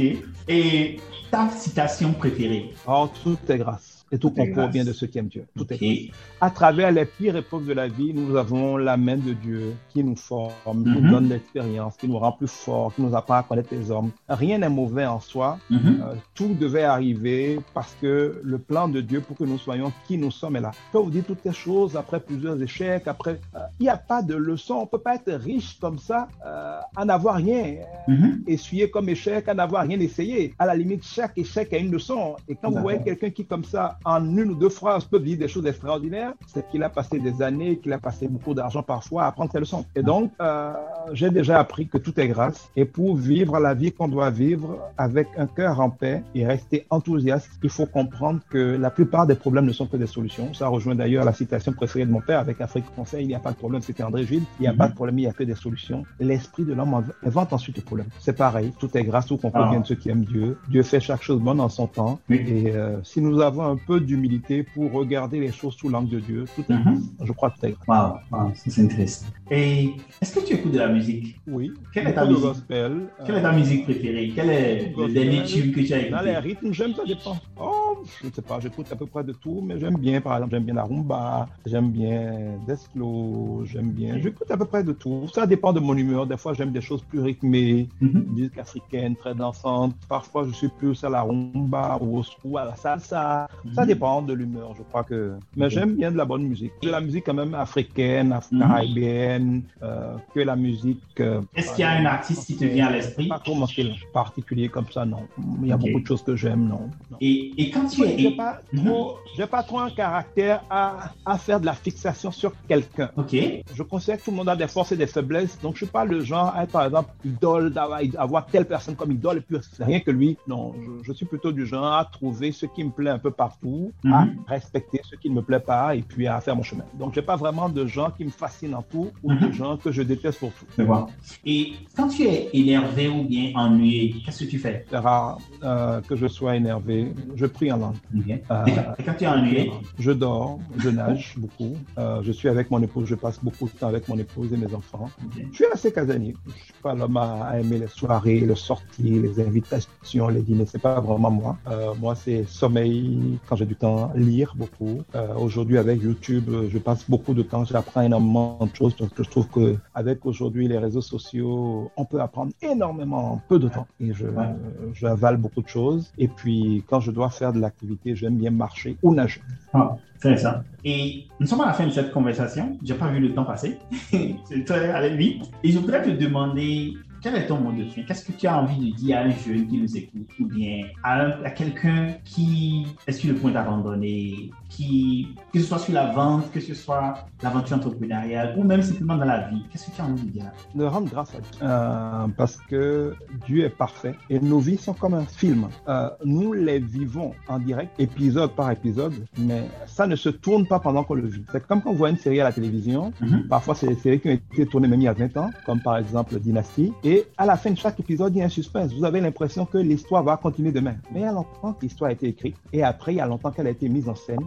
Et ta citation préférée? Oh, tout est grâce et tout concourt bien de ce qui aime Dieu. Tout est À travers les pires épreuves de la vie, nous avons la main de Dieu qui nous forme, qui nous mhm. donne l'expérience, qui nous rend plus forts, qui nous apprend à connaître les hommes. Rien n'est mauvais en soi. Mhm. Euh, tout devait arriver parce que le plan de Dieu pour que nous soyons qui nous sommes est là. Peux vous dire toutes ces choses après plusieurs échecs, après, euh, il n'y a pas de leçon. On peut pas être riche comme ça, euh, à n'avoir rien mhm. essuyé comme échec, à n'avoir rien essayé. À la limite, chaque échec a une leçon. Et quand vous voyez quelqu'un qui comme ça en une ou deux phrases peut dire des choses extraordinaires, c'est qu'il a passé des années, qu'il a passé beaucoup d'argent parfois à apprendre ses leçons. Et donc, euh, j'ai déjà appris que tout est grâce. Et pour vivre la vie qu'on doit vivre avec un cœur en paix et rester enthousiaste, il faut comprendre que la plupart des problèmes ne sont que des solutions. Ça rejoint d'ailleurs la citation préférée de mon père avec Afrique Conseil, il n'y a pas de problème, c'était André Gilles, il n'y a pas de problème, il n'y a que des solutions. L'esprit de l'homme invente ensuite le problème. C'est pareil, tout est grâce, tout comprend bien de ceux qui aiment Dieu. Dieu fait chaque chose bonne en son temps. Et euh, si nous avons un peu d'humilité pour regarder les choses sous l'angle de Dieu. Tout est, mhm. Je crois que tout est Wow, c'est intéressant. Et est-ce que tu écoutes de la musique? Oui. Quelle est ta musique? gospel, Quelle est ta musique préférée? Quel est le dernier tube que tu as écouté Dans les rythmes, j'aime ça dépend. Oh, je ne sais pas, j'écoute à peu près de tout, mais j'aime bien, par exemple, j'aime bien la rumba, j'aime bien Desclo, j'aime bien, j'écoute à peu près de tout. Ça dépend de mon humeur. Des fois, j'aime des choses plus rythmées, mhm. musique africaine, très dansante. Parfois, je suis plus à la rumba ou, à la salsa. Ça dépend de l'humeur, je crois que. Mais j'aime bien de la bonne musique. De la musique quand même africaine, mhm. caribéenne, euh, que la musique. Euh, Est-ce qu'il y a un artiste qui te vient à l'esprit? Pas trop particulier comme ça, non. Il y a beaucoup de choses que j'aime, non. Et, et, quand tu es. J'ai pas, mhm. pas trop un caractère à, à faire de la fixation sur quelqu'un. Ok. Je considère que tout le monde a des forces et des faiblesses, donc je suis pas le genre à être, par exemple, idole, d'avoir telle personne comme idole et puis rien que lui. Non, je, suis plutôt du genre à trouver ce qui me plaît un peu partout, à mhm. respecter ce qui ne me plaît pas et puis à faire mon chemin. Donc, j'ai pas vraiment de gens qui me fascinent en tout ou de mhm. gens que je déteste pour tout. Et quand tu es énervé ou bien ennuyé, qu'est-ce que tu fais? C'est rare euh, que je sois énervé. Je prie en langue. Euh, et quand tu es ennuyé? Je dors, je nage beaucoup. Euh, je suis avec mon épouse, je passe beaucoup de temps avec mon épouse et mes enfants. Je suis assez casanier. Je suis pas l'homme à aimer les soirées, les sorties, les invitations, les dîners. C'est pas vraiment moi. Euh, moi, c'est sommeil quand j'ai du temps, lire beaucoup. Euh, aujourd'hui, avec YouTube, je passe beaucoup de temps. J'apprends énormément de choses parce que je trouve que avec aujourd'hui les réseaux sociaux, on peut apprendre énormément en peu de temps. Et je, j'avale beaucoup de choses. Et puis, quand je dois faire de l'activité, j'aime bien marcher ou nager. Ah, c'est ça. Et nous sommes à la fin de cette conversation. J'ai pas vu le temps passer. c'est très allé vite. Et je voudrais te demander quel est ton mot de fin Qu'est-ce que tu as envie de dire à un jeune qui nous écoute ou bien à, quelqu'un qui est sur le point d'abandonner, qui, que ce soit sur la vente, que ce soit l'aventure entrepreneuriale ou même simplement dans la vie Qu'est-ce que tu as envie de dire? De rendre grâce à Dieu. Euh, parce que Dieu est parfait et nos vies sont comme un film. Euh, nous les vivons en direct, épisode par épisode, mais ça ne se tourne pas pendant qu'on le vit. C'est comme quand on voit une série à la télévision. Mhm. Parfois, c'est des séries qui ont été tournées même il y a 20 ans, comme par exemple Dynasty. Et à la fin de chaque épisode, il y a un suspense. Vous avez l'impression que l'histoire va continuer demain. Mais il y a longtemps que l'histoire a été écrite. Et après, il y a longtemps qu'elle a été mise en scène.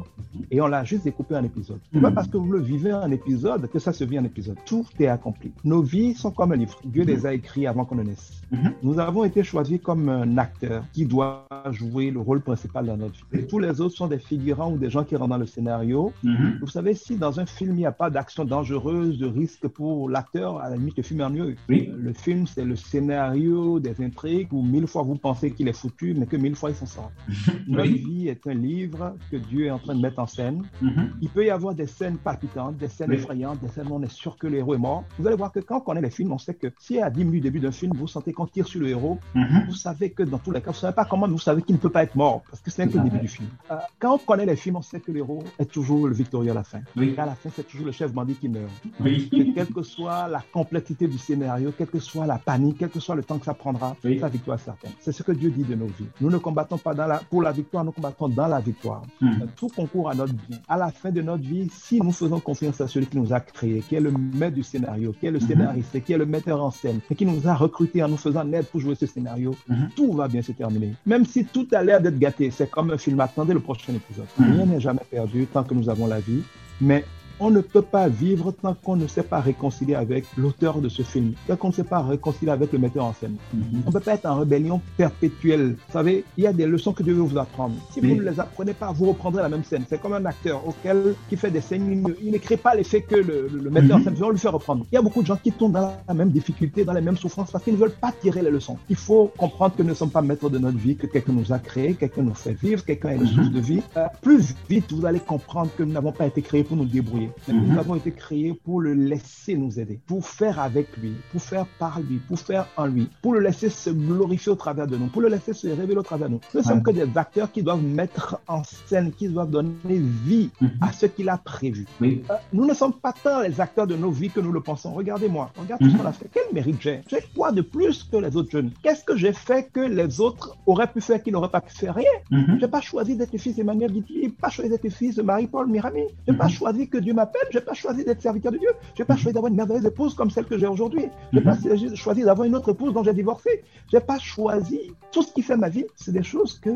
Et on l'a juste découpé en épisode. Ce n'est pas parce que vous le vivez en épisode que ça se vit en épisode. Tout est accompli. Nos vies sont comme un livre. Dieu les a écrits avant qu'on ne naisse. Mhm. Nous avons été choisis comme un acteur qui doit jouer le rôle principal dans notre vie. Et tous les autres sont des figurants ou des gens qui rentrent dans le scénario. Mhm. Vous savez, si dans un film, il n'y a pas d'action dangereuse, de risque pour l'acteur, à la limite, le film est mieux. Le film, c'est le scénario des intrigues où mille fois vous pensez qu'il est foutu, mais que mille fois il s'en sort. Notre vie est un livre que Dieu est en train de mettre en scène. Mhm. Il peut y avoir des scènes palpitantes, des scènes effrayantes, des scènes où on est sûr que le héros est mort. Vous allez voir que quand on connaît les films, on sait que si à 10 minutes du début d'un film, vous sentez qu'on tire sur le héros, mhm. vous savez que dans tous les cas, vous ne savez pas comment, vous savez qu'il ne peut pas être mort, parce que c'est que le début du film. Euh, quand on connaît les films, on sait que le héros est toujours le victorieux à la fin. Oui. à la fin, c'est toujours le chef bandit qui meurt. Oui. quelle que soit la complexité du scénario, quelle que soit la panique, quel que soit le temps que ça prendra, oui. sa victoire est certaine. C'est ce que Dieu dit de nos vies. Nous ne combattons pas dans la, pour la victoire, nous combattons dans la victoire. Hmm. Tout à notre bien. À la fin de notre vie, si nous faisons confiance à celui qui nous a créés, qui est le maître du scénario, qui est le hmm. scénariste, qui est le metteur en scène, et qui nous a recrutés en nous faisant naître pour jouer ce scénario, hmm. tout va bien se terminer. Même si tout a l'air d'être gâté, c'est comme un film. Attendez le prochain épisode. Rien n'est jamais perdu tant que nous avons la vie. Mais on ne peut pas vivre tant qu'on ne s'est pas réconcilié avec l'auteur de ce film, tant qu'on ne s'est pas réconcilié avec le metteur en scène. Mhm. On ne peut pas être en rébellion perpétuelle. Vous savez, il y a des leçons que Dieu veut vous apprendre. Si vous ne les apprenez pas, vous reprendrez la même scène. C'est comme un acteur auquel qui fait des scènes, il ne, crée pas l'effet que le, metteur en mhm. scène veut, on lui fait reprendre. Il y a beaucoup de gens qui tombent dans la même difficulté, dans les mêmes souffrances parce qu'ils ne veulent pas tirer les leçons. Il faut comprendre que nous ne sommes pas maîtres de notre vie, que quelqu'un nous a créé, quelqu'un nous fait vivre, quelqu'un est le mhm. source de vie. Euh, plus vite, vous allez comprendre que nous n'avons pas été créés pour nous débrouiller. Nous avons été créé pour le laisser nous aider, pour faire avec lui, pour faire par lui, pour faire en lui, pour le laisser se glorifier au travers de nous, pour le laisser se révéler au travers de nous. Nous ne sommes que des acteurs qui doivent mettre en scène, qui doivent donner vie mhm. à ce qu'il a prévu. Euh, nous ne sommes pas tant les acteurs de nos vies que nous le pensons. Regardez-moi, regarde tout ce mhm. qu'on a fait. Quel mérite j'ai? J'ai quoi de plus que les autres jeunes? Qu'est-ce que j'ai fait que les autres auraient pu faire qu'ils n'auraient pas pu faire Rien? Mhm. Je n'ai pas choisi d'être fils d'Emmanuel Guitry, je n'ai pas choisi d'être fils de Marie-Paul Mirami, je n'ai pas choisi que Dieu m'appelle, je n'ai pas choisi d'être serviteur de Dieu. Je n'ai pas choisi d'avoir une merveilleuse épouse comme celle que j'ai aujourd'hui. Je n'ai pas mhm. choisi d'avoir une autre épouse dont j'ai divorcé. Je n'ai pas choisi. Tout ce qui fait ma vie, c'est des choses que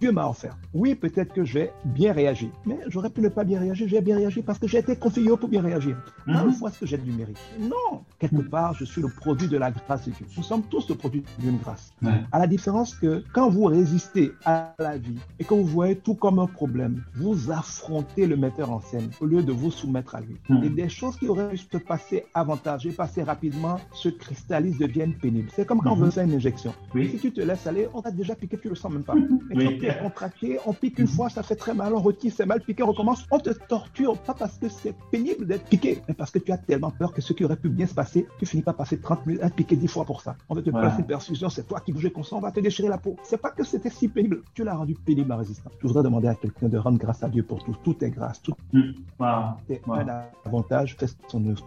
Dieu m'a offert. Oui, peut-être que j'ai bien réagi, mais j'aurais pu ne pas bien réagir. J'ai bien réagi parce que j'ai été configuré pour bien réagir. Pas une fois ce que j'ai du mérite? Non, quelque mhm. part, je suis le produit de la grâce de Dieu. Nous sommes tous le produit d'une grâce. À la différence que quand vous résistez à la vie et que vous voyez tout comme un problème, vous affrontez le metteur en scène au lieu de vous soumettre à lui. Hmm. Et des choses qui auraient pu se passer avantagées, passer rapidement, se cristallisent, deviennent pénibles. C'est comme quand on veut faire une injection. Si tu te laisses aller, on t'a déjà piqué, tu le sens même pas. Mais quand tu es contracté, on pique une fois, ça fait très mal, on retire, c'est mal piqué, on recommence, on te torture, pas parce que c'est pénible d'être piqué, mais parce que tu as tellement peur que ce qui aurait pu bien se passer, tu finis pas passer 30 minutes à piquer 10 fois pour ça. On va te placer une perfusion, c'est toi qui bougeais constant, on va te déchirer la peau. C'est pas que c'était si pénible, tu l'as rendu pénible à résistant. Je voudrais demander à quelqu'un de rendre grâce à Dieu pour tout. Tout est grâce, tout. Est un avantage.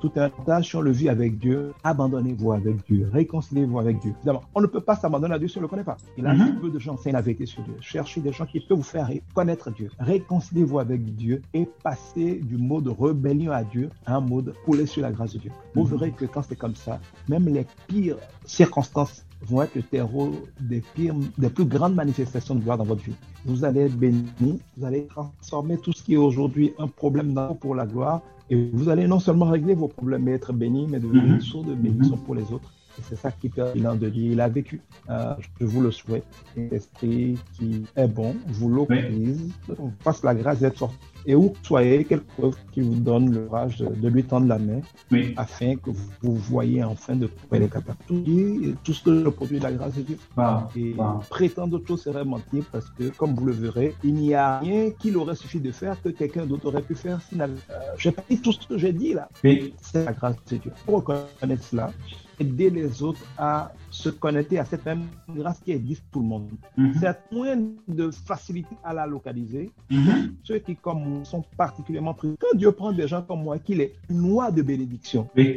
Tout est un avantage si on le vit avec Dieu. Abandonnez-vous avec Dieu, réconciliez-vous avec Dieu. Évidemment, on ne peut pas s'abandonner à Dieu si on ne le connaît pas. Il a mm -hmm. peu de gens enseignent la vérité sur Dieu. Cherchez des gens qui peuvent vous faire connaître Dieu. Réconciliez-vous avec Dieu et passez du mode rébellion à Dieu à un mode couler sur la grâce de Dieu. Vous mm -hmm. verrez que quand c'est comme ça, même les pires circonstances vont être le terreau des, pires, des plus grandes manifestations de gloire dans votre vie. Vous allez être béni, vous allez transformer tout ce qui est aujourd'hui un problème pour la gloire, et vous allez non seulement régler vos problèmes et être béni, mais devenir une source de bénédiction pour les autres. Et c'est ça qui permet de dire, il a vécu. Euh, je vous le souhaite. Un esprit qui est bon, vous l'autorise, oui. fasse la grâce d'être sorti et où soyez, quelle preuve qui vous donne le courage de, lui tendre la main oui. afin que vous, vous, voyez enfin de quoi il est capable. Tout, tout ce que le produit de la grâce de Dieu. Ah, et ah. prétendre autre chose serait mentir parce que, comme vous le verrez, il n'y a rien qu'il aurait suffi de faire que quelqu'un d'autre aurait pu faire. Euh, j'ai pas dit tout ce que j'ai dit là. Oui. C'est la grâce de Dieu. Pour reconnaître cela, aider les autres à se connecter à cette même grâce qui existe pour tout le monde. Mm -hmm. C'est moins de facilité à la localiser. Mm -hmm. Ceux qui, comme moi, sont particulièrement pris. Quand Dieu prend des gens comme moi, qu'il est noix de bénédiction, oui.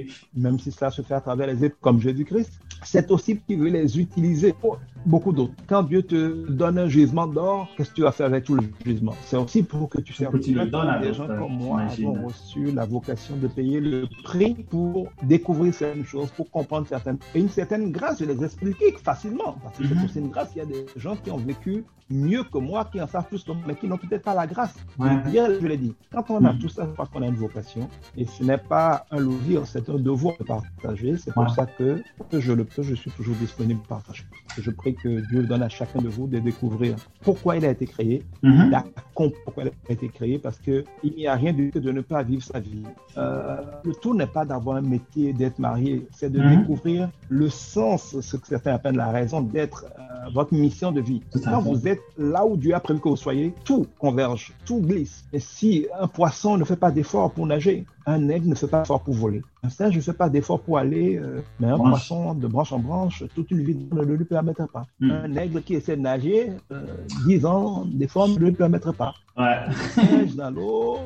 même si cela se fait à travers les épées comme Jésus-Christ, c'est aussi qu'il veut les utiliser pour beaucoup d'autres. Quand Dieu te donne un gisement d'or, qu'est-ce que tu vas faire avec tout le gisement? C'est aussi pour que tu serves. Tu le donnes à des gens comme moi ont reçu la vocation de payer le prix pour découvrir certaines choses, pour comprendre certaines et une certaine grâce de les expliquer facilement. Parce que mm -hmm. c'est une grâce. Il y a des gens qui ont vécu mieux que moi, qui en savent plus que moi, mais qui n'ont peut-être pas la grâce. Ouais. Hier, je l'ai dit. Quand on a mm tout ça, c'est parce qu'on a une vocation. Et ce n'est pas un loisir, c'est un devoir de partager. C'est pour ouais. ça que, que je le peux, je suis toujours disponible pour partager. Je prie que Dieu donne à chacun de vous de découvrir pourquoi il a été créé, mm -hmm. pourquoi il a été créé, parce que il n'y a rien de que de ne pas vivre sa vie. Euh, le tout n'est pas d'avoir un métier, d'être marié, c'est de découvrir le sens, ce que certains appellent la raison d'être, euh, votre mission de vie. Quand vous êtes là où Dieu a prévu que vous soyez, tout converge, tout glisse. Et si un poisson ne fait pas d'effort pour nager, un aigle ne fait pas d'effort pour voler. Un singe ne fait pas d'effort pour aller, euh, mais un branche. poisson de branche en branche, toute une vie ne le lui permettra pas. Mm. Un aigle qui essaie de nager, euh, 10 ans d'effort ne lui permettra pas. Ouais. Un singe dans l'eau,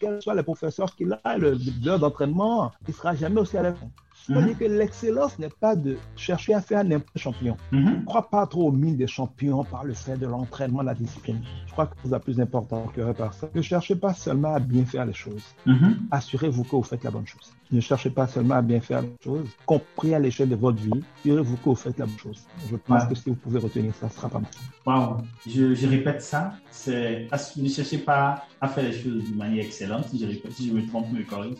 quels soient les professeurs qu'il a, le l'heure d'entraînement, il ne sera jamais aussi à l'aise. C'est-à-dire -hmm. que l'excellence n'est pas de chercher à faire n'importe champion. -hmm. Ne crois pas trop aux mines des champions par le fait de l'entraînement, de la discipline. Je crois que c'est la plus important que par ça. Ne cherchez pas seulement à bien faire les choses. -hmm. Assurez-vous que vous faites la bonne chose. Ne cherchez pas seulement à bien faire les choses, compris à l'échelle de votre vie, assurez-vous que vous faites la bonne chose. Je pense ouais. que si vous pouvez retenir ça, ce sera pas mal. Wow. Je, je répète ça, c'est ne cherchez pas à faire les choses de manière excellente. Si je, répète, si je me trompe, me corrige.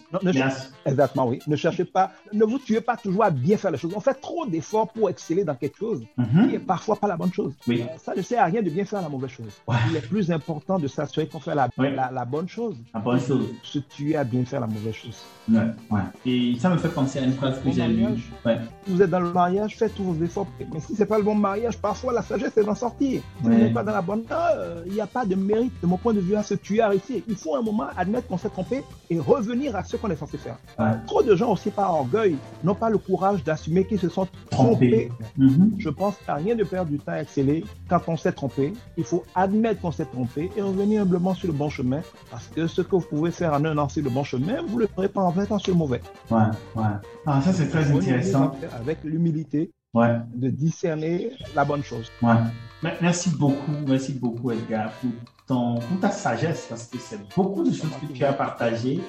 Exactement, oui. Ne cherchez pas, ne vous tuez pas toujours à bien faire les choses. On fait trop d'efforts pour exceller dans quelque chose mm -hmm. qui est parfois pas la bonne chose. Oui. Euh, ça ne sert à rien de bien faire la mauvaise chose. Ouais. Il est plus important de s'assurer qu'on fait la, oui. la, la, bonne chose. La bonne chose. Se tuer à bien faire la mauvaise chose. Ouais, ouais. Et ça me fait penser à une phrase que j'ai lue. Ouais. Vous êtes dans le mariage, faites tous vos efforts. Mais si c'est pas le bon mariage, parfois la sagesse est d'en sortir. Si vous n'êtes pas dans la bonne, il euh, n'y a pas de mérite, de mon point de vue, à se tuer à réussir. Il faut un moment admettre qu'on s'est trompé et revenir à ce qu'on est censé faire. Trop de gens aussi par orgueil n'ont pas le courage d'assumer qu'ils se sont trompés. Mm -hmm. Je pense a rien de perdre du temps à exceller quand on s'est trompé. Il faut admettre qu'on s'est trompé et revenir humblement sur le bon chemin parce que ce que vous pouvez faire en un an sur le bon chemin, vous ne le ferez pas en 20 ans sur le mauvais. Ouais, ouais. Ah, ça c'est très intéressant. Avec l'humilité ouais. de discerner la bonne chose. Ouais. Merci beaucoup, merci beaucoup Edgar pour ton, pour ta sagesse, parce que c'est beaucoup de choses que tu as partagées.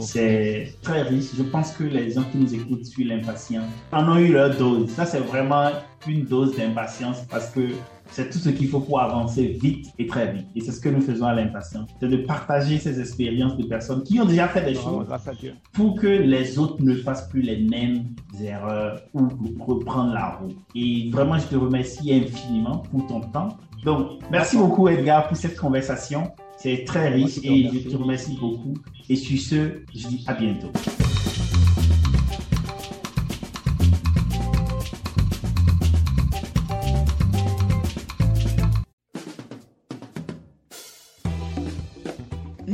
C'est très riche. Je pense que les gens qui nous écoutent sur l'impatience en ont eu leur dose. Ça, c'est vraiment une dose d'impatience parce que c'est tout ce qu'il faut pour avancer vite et très vite. Et c'est ce que nous faisons à l'impatience. C'est de partager ces expériences de personnes qui ont déjà fait des choses pour que les autres ne fassent plus les mêmes erreurs ou reprendre la roue. Et vraiment, je te remercie infiniment pour ton temps. Donc, merci beaucoup Edgar pour cette conversation. C'est très riche et je te remercie beaucoup. Et sur ce, je dis à bientôt.